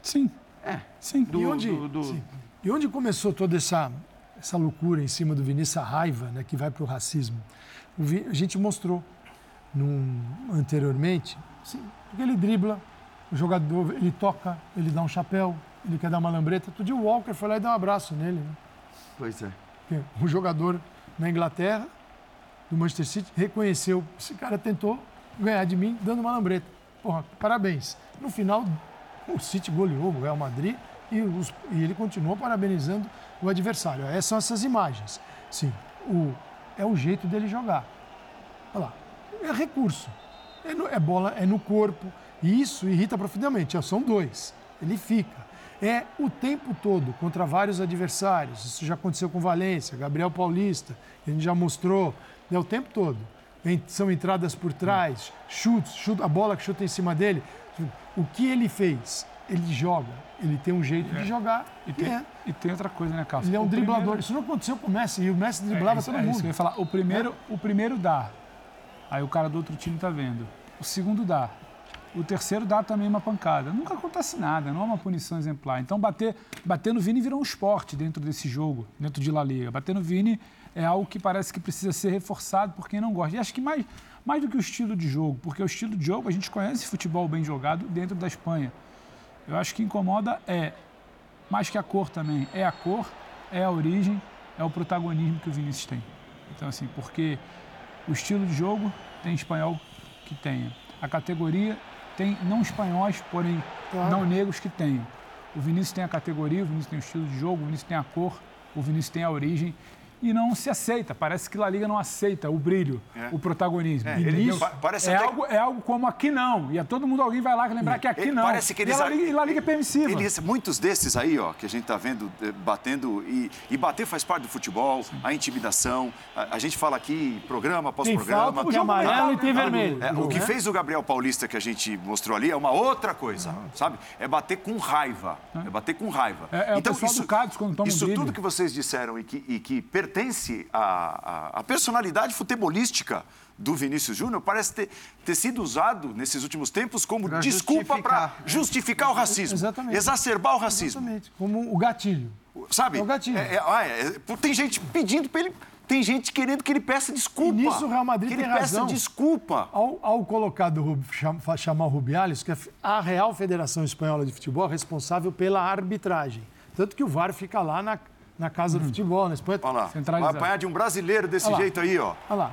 Sim. É. Sim. Do, e, onde, do, do... Sim. e onde começou toda essa, essa loucura em cima do Vinícius, a raiva né, que vai para o racismo? A gente mostrou num, anteriormente Sim, porque ele dribla, o jogador, ele toca, ele dá um chapéu, ele quer dar uma lambreta. Todo dia o Walker foi lá e deu um abraço nele. Né? Pois é. Um jogador na Inglaterra, do Manchester City, reconheceu. Esse cara tentou ganhar de mim dando uma lambreta. Porra, parabéns. No final, o City goleou o Real Madrid e, os, e ele continuou parabenizando o adversário. Essas são essas imagens. Sim, o, é o jeito dele jogar. Olha lá, é recurso é, no, é bola, é no corpo. E isso irrita profundamente. São dois. Ele fica. É o tempo todo contra vários adversários. Isso já aconteceu com Valência, Gabriel Paulista, que a gente já mostrou. É o tempo todo. São entradas por trás, chutes, chuta, a bola que chuta em cima dele. O que ele fez? Ele joga. Ele tem um jeito é. de jogar. E tem, é. e tem outra coisa, né, Carlos? Ele é um o driblador. Primeiro... Isso não aconteceu com o Messi. E o Messi driblava é, todo é mundo. Isso eu ia falar. O primeiro, o primeiro dá. Aí o cara do outro time tá vendo. O segundo dá. O terceiro dá também uma pancada. Nunca acontece nada, não é uma punição exemplar. Então, bater, bater no Vini virou um esporte dentro desse jogo, dentro de La Liga. Bater no Vini é algo que parece que precisa ser reforçado por quem não gosta. E acho que mais, mais do que o estilo de jogo, porque o estilo de jogo, a gente conhece futebol bem jogado dentro da Espanha. Eu acho que incomoda é, mais que a cor também, é a cor, é a origem, é o protagonismo que o Vinícius tem. Então, assim, porque o estilo de jogo tem espanhol que tenha. A categoria tem não espanhóis, porém Claro. não negros que tenham. O Vinícius tem a categoria, o Vinícius tem o estilo de jogo, o Vinícius tem a cor, o Vinícius tem a origem. E não se aceita. Parece que La Liga não aceita o brilho, É. o protagonismo. É, E pa- parece é, até- algo, é algo como aqui não. E a todo mundo alguém vai lá lembrar que aqui Ele- não. Parece que e eles. a La Liga, e La Liga é permissiva. Eles, muitos desses aí, ó, que a gente tá vendo eh, batendo. E, e bater faz parte do futebol, a intimidação. A, a gente fala aqui programa após Tem programa. falta de amarelo e tem vermelho. É, o que né? fez o Gabriel Paulista que a gente mostrou ali é uma outra coisa, sabe? É bater com raiva. É bater com raiva. É- é o pessoal do Cádiz quando toma um isso drible. tudo que vocês disseram e que, e que pertence à, à- à personalidade futebolística do Vinícius Júnior parece ter, ter sido usado nesses últimos tempos como Pra desculpa para justificar. justificar o racismo. Exatamente. Exacerbar o racismo. Exatamente. Como o gatilho. Sabe? É o gatilho. É- é- ah, é- é- tem gente pedindo para ele. Tem gente querendo que ele peça desculpa. E nisso o Real Madrid que ele tem peça razão. desculpa. Ao, ao colocar do, chamar o Rubiales, que é a Real Federação Espanhola de Futebol é responsável pela arbitragem. Tanto que o VAR fica lá na, na casa do futebol, na Espanha. Olha lá. Vai apanhar de um brasileiro desse Olha lá. jeito aí, ó. Olha lá.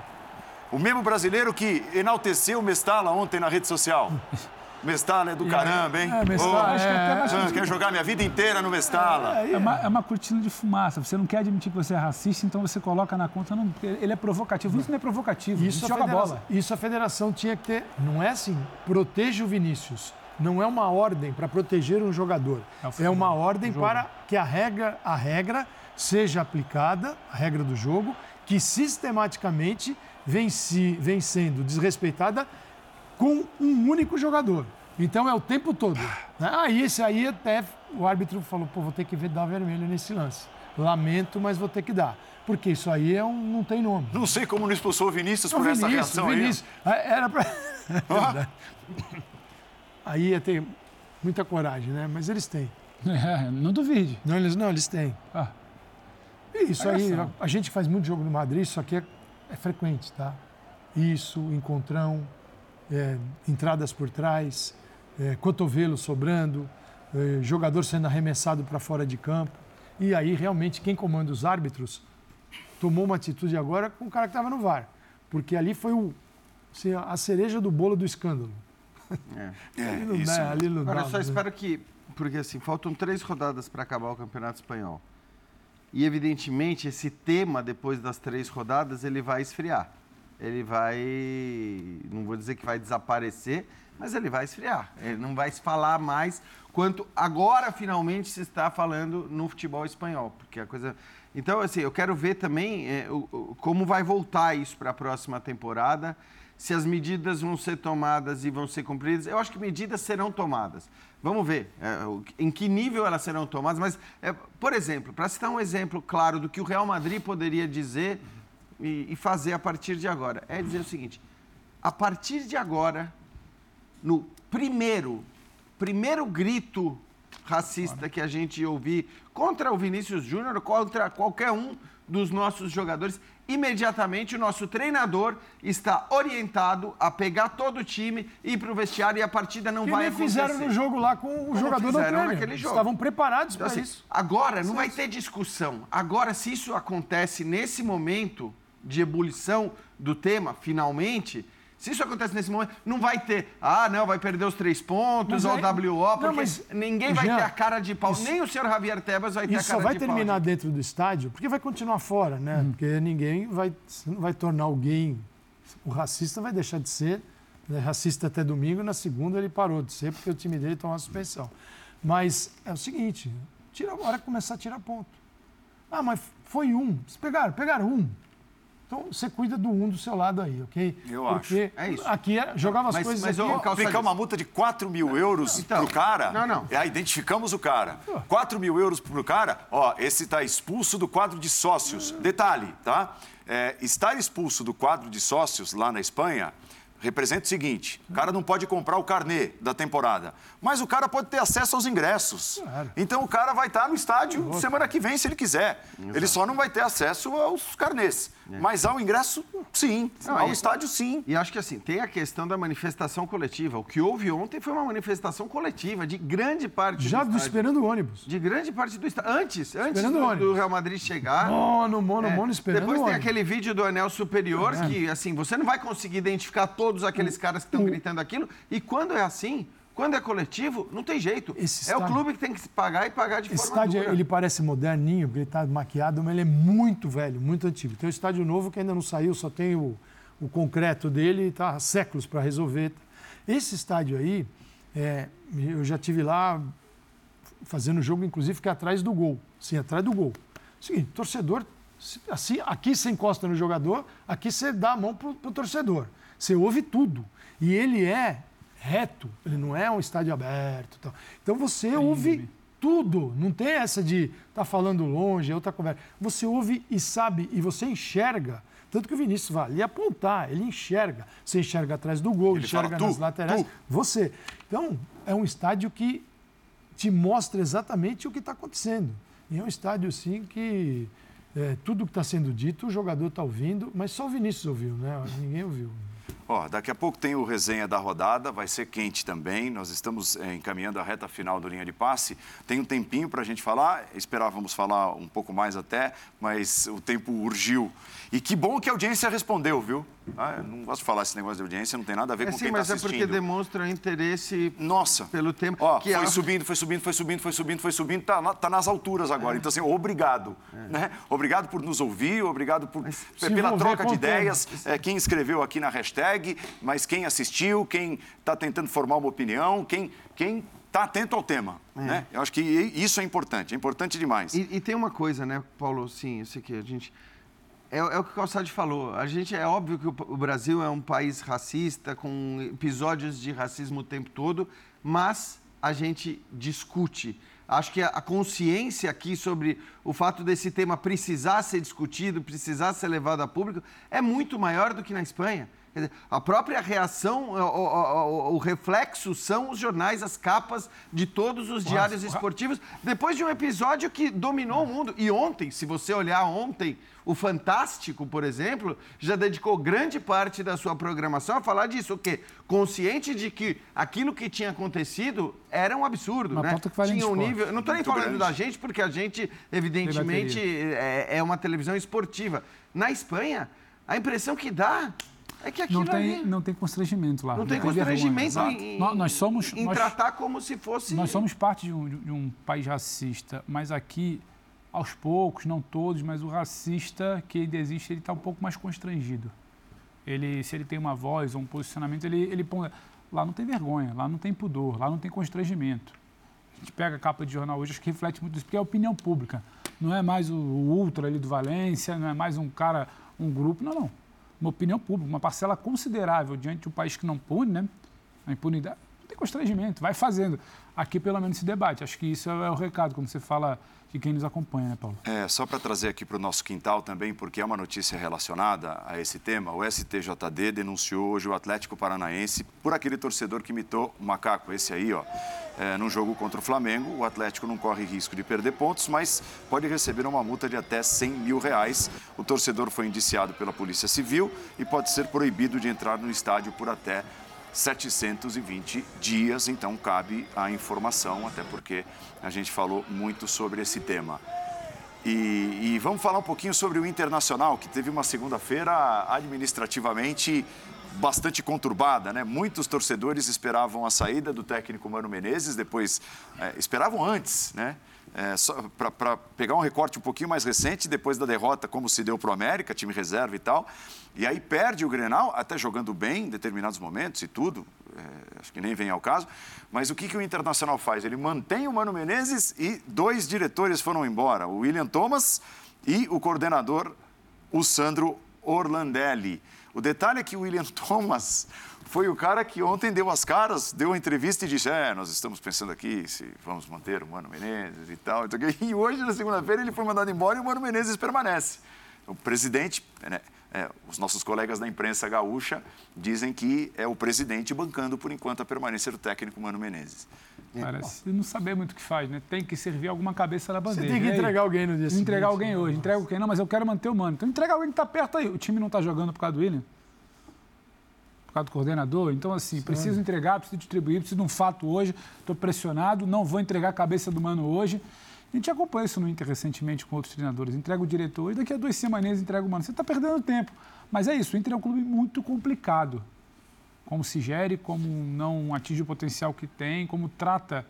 O mesmo brasileiro que enalteceu o Mestala ontem na rede social. Mestala é do caramba, hein? É, Mestala, acho que até mais- ah, Quero jogar minha vida inteira no Mestala. É uma, é uma cortina de fumaça. Você não quer admitir que você é racista, então você coloca na conta. Não, ele é provocativo. Isso não é provocativo. Isso a, joga federação, bola. isso a federação tinha que ter. Não é assim, proteja o Vinícius. Não é uma ordem para proteger um jogador. É É uma ordem para que a regra, a regra seja aplicada, a regra do jogo, que sistematicamente vem, se, vem sendo desrespeitada com um único jogador. Então é o tempo todo. né? Aí esse aí até o árbitro falou, pô, vou ter que ver- dar vermelho nesse lance. Lamento, mas vou ter que dar. Porque isso aí é um, não tem nome. Não sei como não expulsou o Vinícius Não, por essa Vinícius, reação Vinícius. Ah, Era pra... É. Aí ia ter muita coragem, né? Mas eles têm. É, não duvide. Não, eles, não, eles têm. Ah, E isso aí, a, a gente faz muito jogo no Madrid, isso aqui é, é frequente, tá? Isso, encontrão, é, entradas por trás, é, cotovelo sobrando, é, jogador sendo arremessado para fora de campo. E aí, realmente, quem comanda os árbitros tomou uma atitude agora com o cara que estava no VAR. Porque ali foi o, assim, a cereja do bolo do escândalo. É, Ali não isso. dá, ali não Agora, dá, eu só né? espero que. Porque assim, faltam três rodadas para acabar o Campeonato Espanhol. E, evidentemente, esse tema, depois das três rodadas, ele vai esfriar. Ele vai. Não vou dizer que vai desaparecer, mas ele vai esfriar. Ele não vai se falar mais quanto agora, finalmente, se está falando no futebol espanhol. Porque a coisa. Então, assim, eu quero ver também é, o- o- como vai voltar isso para a próxima temporada se as medidas vão ser tomadas e vão ser cumpridas. Eu acho que medidas serão tomadas. Vamos ver é, em que nível elas serão tomadas. Mas, é, por exemplo, para citar um exemplo claro do que o Real Madrid poderia dizer e, e fazer a partir de agora, é dizer o seguinte: a partir de agora, no primeiro, primeiro grito racista que a gente ouvir contra o Vinícius Júnior, contra qualquer um dos nossos jogadores, imediatamente o nosso treinador está orientado a pegar todo o time, ir para o vestiário e a partida não Que vai acontecer. fizeram no jogo lá com o Como jogador da Ucrânia. jogo. Estavam preparados Então, para assim, isso. Agora não vai ter discussão. Agora, se isso acontece nesse momento de ebulição do tema, finalmente, se isso acontece nesse momento, não vai ter, ah, não, vai perder os três pontos, ou aí- WO, Não, porque mas, ninguém vai ter a cara de pau. isso- Nem o senhor Javier Tebas vai ter a Isso cara só vai de terminar pau. dentro do estádio, porque vai continuar fora, né? Uhum. Porque ninguém vai, não vai tornar alguém. O racista vai deixar de ser né, racista até domingo, na segunda ele parou de ser, porque o time dele tomou uma suspensão. Mas é o seguinte: tira, a hora que começar a tirar ponto. Ah, mas foi um. Vocês pegaram, pegaram um. Então você cuida do um do seu lado aí, ok? Eu porque É isso. Aqui é, jogava as Mas- coisas mas, aqui. Calçadinho, Aplicar uma multa de 4 mil euros Então, pro cara. não, não. É, identificamos o cara. 4 mil euros pro cara, ó, esse tá expulso do quadro de sócios. Detalhe, tá? É, estar expulso do quadro de sócios lá na Espanha representa o seguinte: o cara não pode comprar o carnê da temporada, mas o cara pode ter acesso aos ingressos. Claro. Então o cara vai estar no estádio semana que vem, se ele quiser. Ele só não vai ter acesso aos carnês. É. Mas ao ingresso, sim. Não, ao estádio, sim. E acho que assim, tem a questão da manifestação coletiva. O que houve ontem foi uma manifestação coletiva de grande parte Já do esperando o ônibus. De grande parte do estádio. Antes, antes do, do, Real Madrid chegar. Mono, mono, é. mono, esperando Depois tem aquele vídeo do anel superior é. que, assim, você não vai conseguir identificar todos aqueles caras que estão gritando aquilo. E quando é assim, quando é coletivo, não tem jeito. Esse é o clube que tem que pagar e pagar de Esse forma estádio, dura. ele parece moderninho, ele está maquiado, mas ele é muito velho, muito antigo. Tem um estádio novo que ainda não saiu, só tem o, o concreto dele e está há séculos para resolver. Esse estádio aí, é, eu já tive lá fazendo jogo, inclusive, fiquei atrás do gol. Sim, atrás do gol. Seguinte, torcedor, assim, aqui você encosta no jogador, aqui você dá a mão para o torcedor. Você ouve tudo. E ele é reto, ele não é um estádio aberto. Tal. Então você Sim. ouve tudo, não tem essa de estar tá falando longe, é outra conversa. Você ouve e sabe, e você enxerga. Tanto que o Vinícius vai ali apontar, ele enxerga. Você enxerga atrás do gol, ele enxerga fala, nas laterais. Tu. Você. Então, é um estádio que te mostra exatamente o que está acontecendo. E é um estádio, sim, que é, tudo que está sendo dito, o jogador está ouvindo, mas só o Vinícius ouviu, né? Ninguém ouviu. Ó, daqui a pouco tem o resenha da rodada, vai ser quente também. Nós estamos é, encaminhando a reta final do linha de passe. Tem um tempinho para a gente falar, esperávamos falar um pouco mais até, mas o tempo urgiu. E que bom que a audiência respondeu, viu? Ah, não gosto de falar esse negócio de audiência, não tem nada a ver é, com sim, quem está assistindo. Mas é porque demonstra interesse Nossa. pelo tempo. Ó, que foi a... subindo, foi subindo, foi subindo, foi subindo, foi subindo, tá, tá nas alturas agora. É. Então, assim, obrigado. É. Né? Obrigado por nos ouvir, obrigado por, pela troca de ideias. É, quem escreveu aqui na hashtag, mas quem assistiu, quem está tentando formar uma opinião, quem... quem está atento ao tema. É. Né? Eu acho que isso é importante, é importante demais. E, e tem uma coisa, né, Paulo? Sim, eu sei que a gente é, é, o que o Calçade falou. A gente é óbvio que o, o, Brasil é um país racista, com episódios de racismo o tempo todo, mas a gente discute. Acho que a, a consciência aqui sobre o fato desse tema precisar ser discutido, precisar ser levado a público, é muito maior do que na Espanha. A própria reação, o, o, o, reflexo são os jornais, as capas de todos os diários esportivos, depois de um episódio que dominou o mundo. E ontem, se você olhar ontem, o Fantástico, por exemplo, já dedicou grande parte da sua programação a falar disso. O quê? Consciente de que aquilo que tinha acontecido era um absurdo, uma né? Tinha um nível. Não estou nem falando grande. da gente, porque a gente, evidentemente, é, é uma televisão esportiva. Na Espanha, a impressão que dá é que aquilo não tem, ali... não tem constrangimento lá. Não, não tem constrangimento em, nós, nós, somos, em nós, tratar como se fosse... Nós somos parte de um, de um país racista, mas aqui, aos poucos, não todos, mas o racista que ainda existe, ele está um pouco mais constrangido. Ele, se ele tem uma voz ou um posicionamento, ele, ele põe... Lá não tem vergonha, lá não tem pudor, lá não tem constrangimento. A gente pega a capa de jornal hoje, acho que reflete muito isso, porque é a opinião pública. Não é mais o, o ultra ali do Valência, não é mais um cara, um grupo, não, não uma opinião pública, uma parcela considerável diante de um país que não pune, né? A impunidade não tem constrangimento, vai fazendo. Aqui, pelo menos, se debate. Acho que isso é o recado quando você fala de quem nos acompanha, né, Paulo? É, só para trazer aqui para o nosso quintal também, porque é uma notícia relacionada a esse tema, o STJD denunciou hoje o Atlético Paranaense por aquele torcedor que imitou o macaco, esse aí, ó. É, num jogo contra o Flamengo, o Atlético não corre risco de perder pontos, mas pode receber uma multa de até 100 mil reais. O torcedor foi indiciado pela Polícia Civil e pode ser proibido de entrar no estádio por até 720 dias, então cabe a informação, até porque a gente falou muito sobre esse tema. E, e vamos falar um pouquinho sobre o Internacional, que teve uma segunda-feira administrativamente bastante conturbada, né? Muitos torcedores esperavam a saída do técnico Mano Menezes, depois é, esperavam antes, né? É, para pegar um recorte um pouquinho mais recente, depois da derrota, como se deu para o América, time reserva e tal. E aí perde o Grenal, até jogando bem em determinados momentos e tudo, é, acho que nem vem ao caso. Mas o que, que o Internacional faz? Ele mantém o Mano Menezes e dois diretores foram embora, o William Thomas e o coordenador, o Sandro Orlandelli. O detalhe é que o William Thomas foi o cara que ontem deu as caras, deu uma entrevista e disse: É, nós estamos pensando aqui se vamos manter o Mano Menezes e tal. E hoje, na segunda-feira, ele foi mandado embora e o Mano Menezes permanece. O presidente, né, é, os nossos colegas da imprensa gaúcha dizem que é o presidente bancando, por enquanto, a permanência do técnico Mano Menezes. Parece não saber muito o que faz, né? Tem que servir alguma cabeça na bandeja. Você tem que entregar alguém no dia seguinte. Entregar alguém hoje. Entrega quem? Não, mas eu quero manter o mano. Então entrega alguém que está perto aí. O time não está jogando por causa do William? Por causa do coordenador? Então, assim, preciso entregar, preciso distribuir, preciso de um fato hoje. Estou pressionado, não vou entregar a cabeça do mano hoje. A gente acompanha isso no Inter recentemente com outros treinadores. Entrega o diretor e daqui a duas semanas entrega o mano. Você está perdendo tempo. Mas é isso, o Inter é um clube muito complicado. Como se gere, como não atinge o potencial que tem, como trata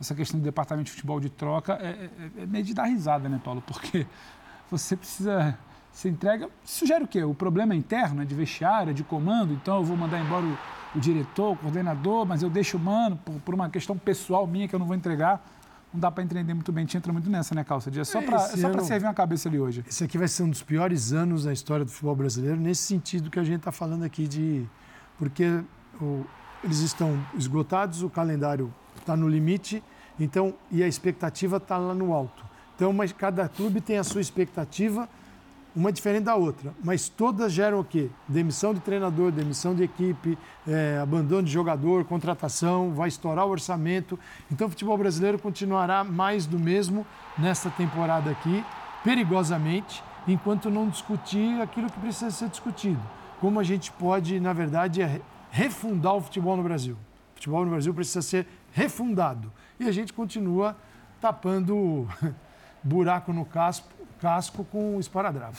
essa questão do departamento de futebol de troca. É, é, é meio de dar risada, né, Paulo? Porque você precisa. Você entrega. Sugere o quê? O problema é interno, é de vestiário, é de comando, então eu vou mandar embora o, o diretor, o coordenador, mas eu deixo o mano por, por uma questão pessoal minha que eu não vou entregar. Não dá para entender muito bem, a gente entra muito nessa, né, Calça? É só É, para só pra ano- servir uma cabeça ali hoje. Esse aqui vai ser um dos piores anos na história do futebol brasileiro, nesse sentido que a gente está falando aqui de. Porque o- eles estão esgotados, o calendário está no limite, então e a expectativa está lá no alto. Então, mas cada clube tem a sua expectativa, uma diferente da outra, mas todas geram o quê? Demissão de treinador, demissão de equipe, eh, abandono de jogador, contratação, vai estourar o orçamento. Então, o futebol brasileiro continuará mais do mesmo nesta temporada aqui, perigosamente, enquanto não discutir aquilo que precisa ser discutido. Como a gente pode, na verdade, é refundar o futebol no Brasil. O futebol no Brasil precisa ser refundado. E a gente continua tapando buraco no casco, casco com esparadrapo.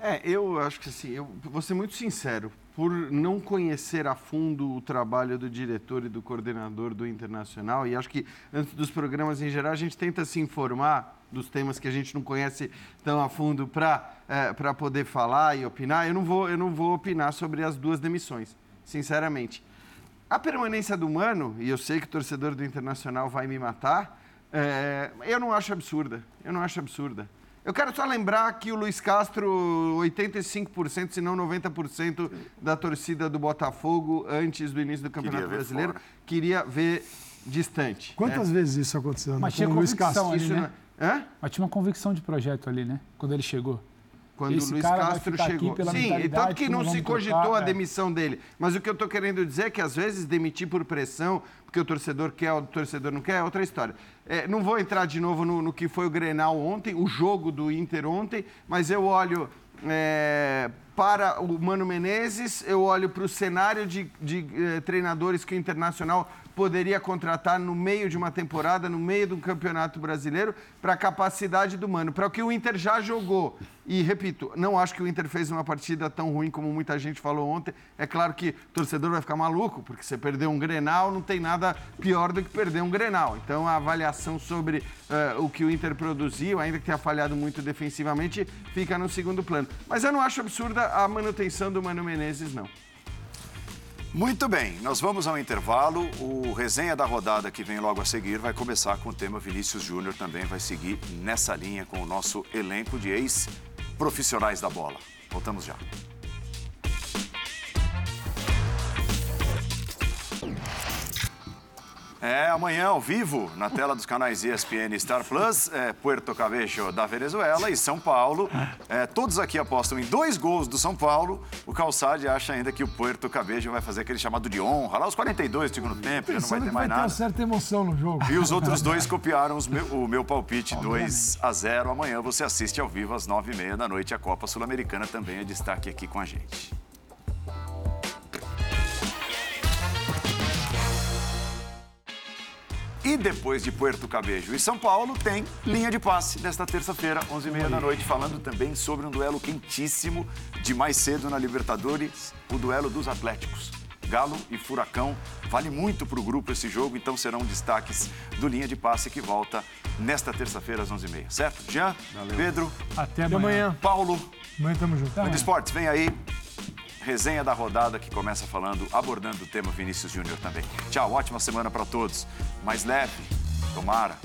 É, eu acho que assim, eu vou ser muito sincero, por não conhecer a fundo o trabalho do diretor e do coordenador do Internacional, e acho que antes dos programas em geral a gente tenta se informar dos temas que a gente não conhece tão a fundo para para poder falar e opinar, eu não, vou, eu não vou opinar sobre as duas demissões, sinceramente. A permanência do Mano, e eu sei que o torcedor do Internacional vai me matar, é, eu não acho absurda. Eu não acho absurda. Eu quero só lembrar que o Luiz Castro, 85%, se não 90% da torcida do Botafogo, antes do início do Campeonato Queria Brasileiro, fora. queria ver distante. Quantas vezes isso aconteceu? né? Mas Com tinha o Luiz Castro. ali, Isso né? Hã? Mas tinha uma convicção de projeto ali, né? Quando ele chegou. Quando Esse o Luiz Castro chegou. Sim, e tanto que não se cogitou trocar, a é. demissão dele. Mas o que eu estou querendo dizer é que, às vezes, demitir por pressão, porque o torcedor quer, o torcedor não quer, é outra história. É, não vou entrar de novo no, no que foi o Grenal ontem, o jogo do Inter ontem, mas eu olho é, para o Mano Menezes, eu olho para o cenário de, de eh, treinadores que o Internacional poderia contratar no meio de uma temporada, no meio de um campeonato brasileiro, para a capacidade do Mano, para o que o Inter já jogou. E, repito, não acho que o Inter fez uma partida tão ruim como muita gente falou ontem. É claro que o torcedor vai ficar maluco, porque você perdeu um Grenal, não tem nada pior do que perder um Grenal. Então, a avaliação sobre eh, o que o Inter produziu, ainda que tenha falhado muito defensivamente, fica no segundo plano. Mas eu não acho absurda a manutenção do Mano Menezes, não. Muito bem, nós vamos ao intervalo. O resenha da rodada que vem logo a seguir vai começar com o tema Vinícius Júnior também vai seguir nessa linha com o nosso elenco de ex-profissionais da bola. Voltamos já. É, amanhã ao vivo, na tela dos canais ESPN e Star Plus, é, Puerto Cabello da Venezuela e São Paulo. É, todos aqui apostam em dois gols do São Paulo. O Calçade acha ainda que o Puerto Cabello vai fazer aquele chamado de honra, lá os 42 do segundo tempo, já não vai ter que vai mais ter uma nada. certa emoção no jogo. E os outros dois copiaram meu- o meu palpite 2 a 0. Amanhã você assiste ao vivo às 9h30 da noite. A Copa Sul-Americana também é destaque aqui com a gente. E depois de Puerto Cabello e São Paulo, tem linha de passe nesta terça-feira, 11h30 da noite, falando também sobre um duelo quentíssimo de mais cedo na Libertadores, o duelo dos Atléticos. Galo e Furacão. Vale muito para o grupo esse jogo, então serão destaques do Linha de Passe que volta nesta terça-feira às 11h30, certo? Jean, Pedro, Até amanhã. Paulo, Amanhã tamo junto. Esportes, vem aí. Resenha da rodada que começa falando, abordando o tema Vinícius Júnior também. Tchau, ótima semana para todos. Mais leve, tomara.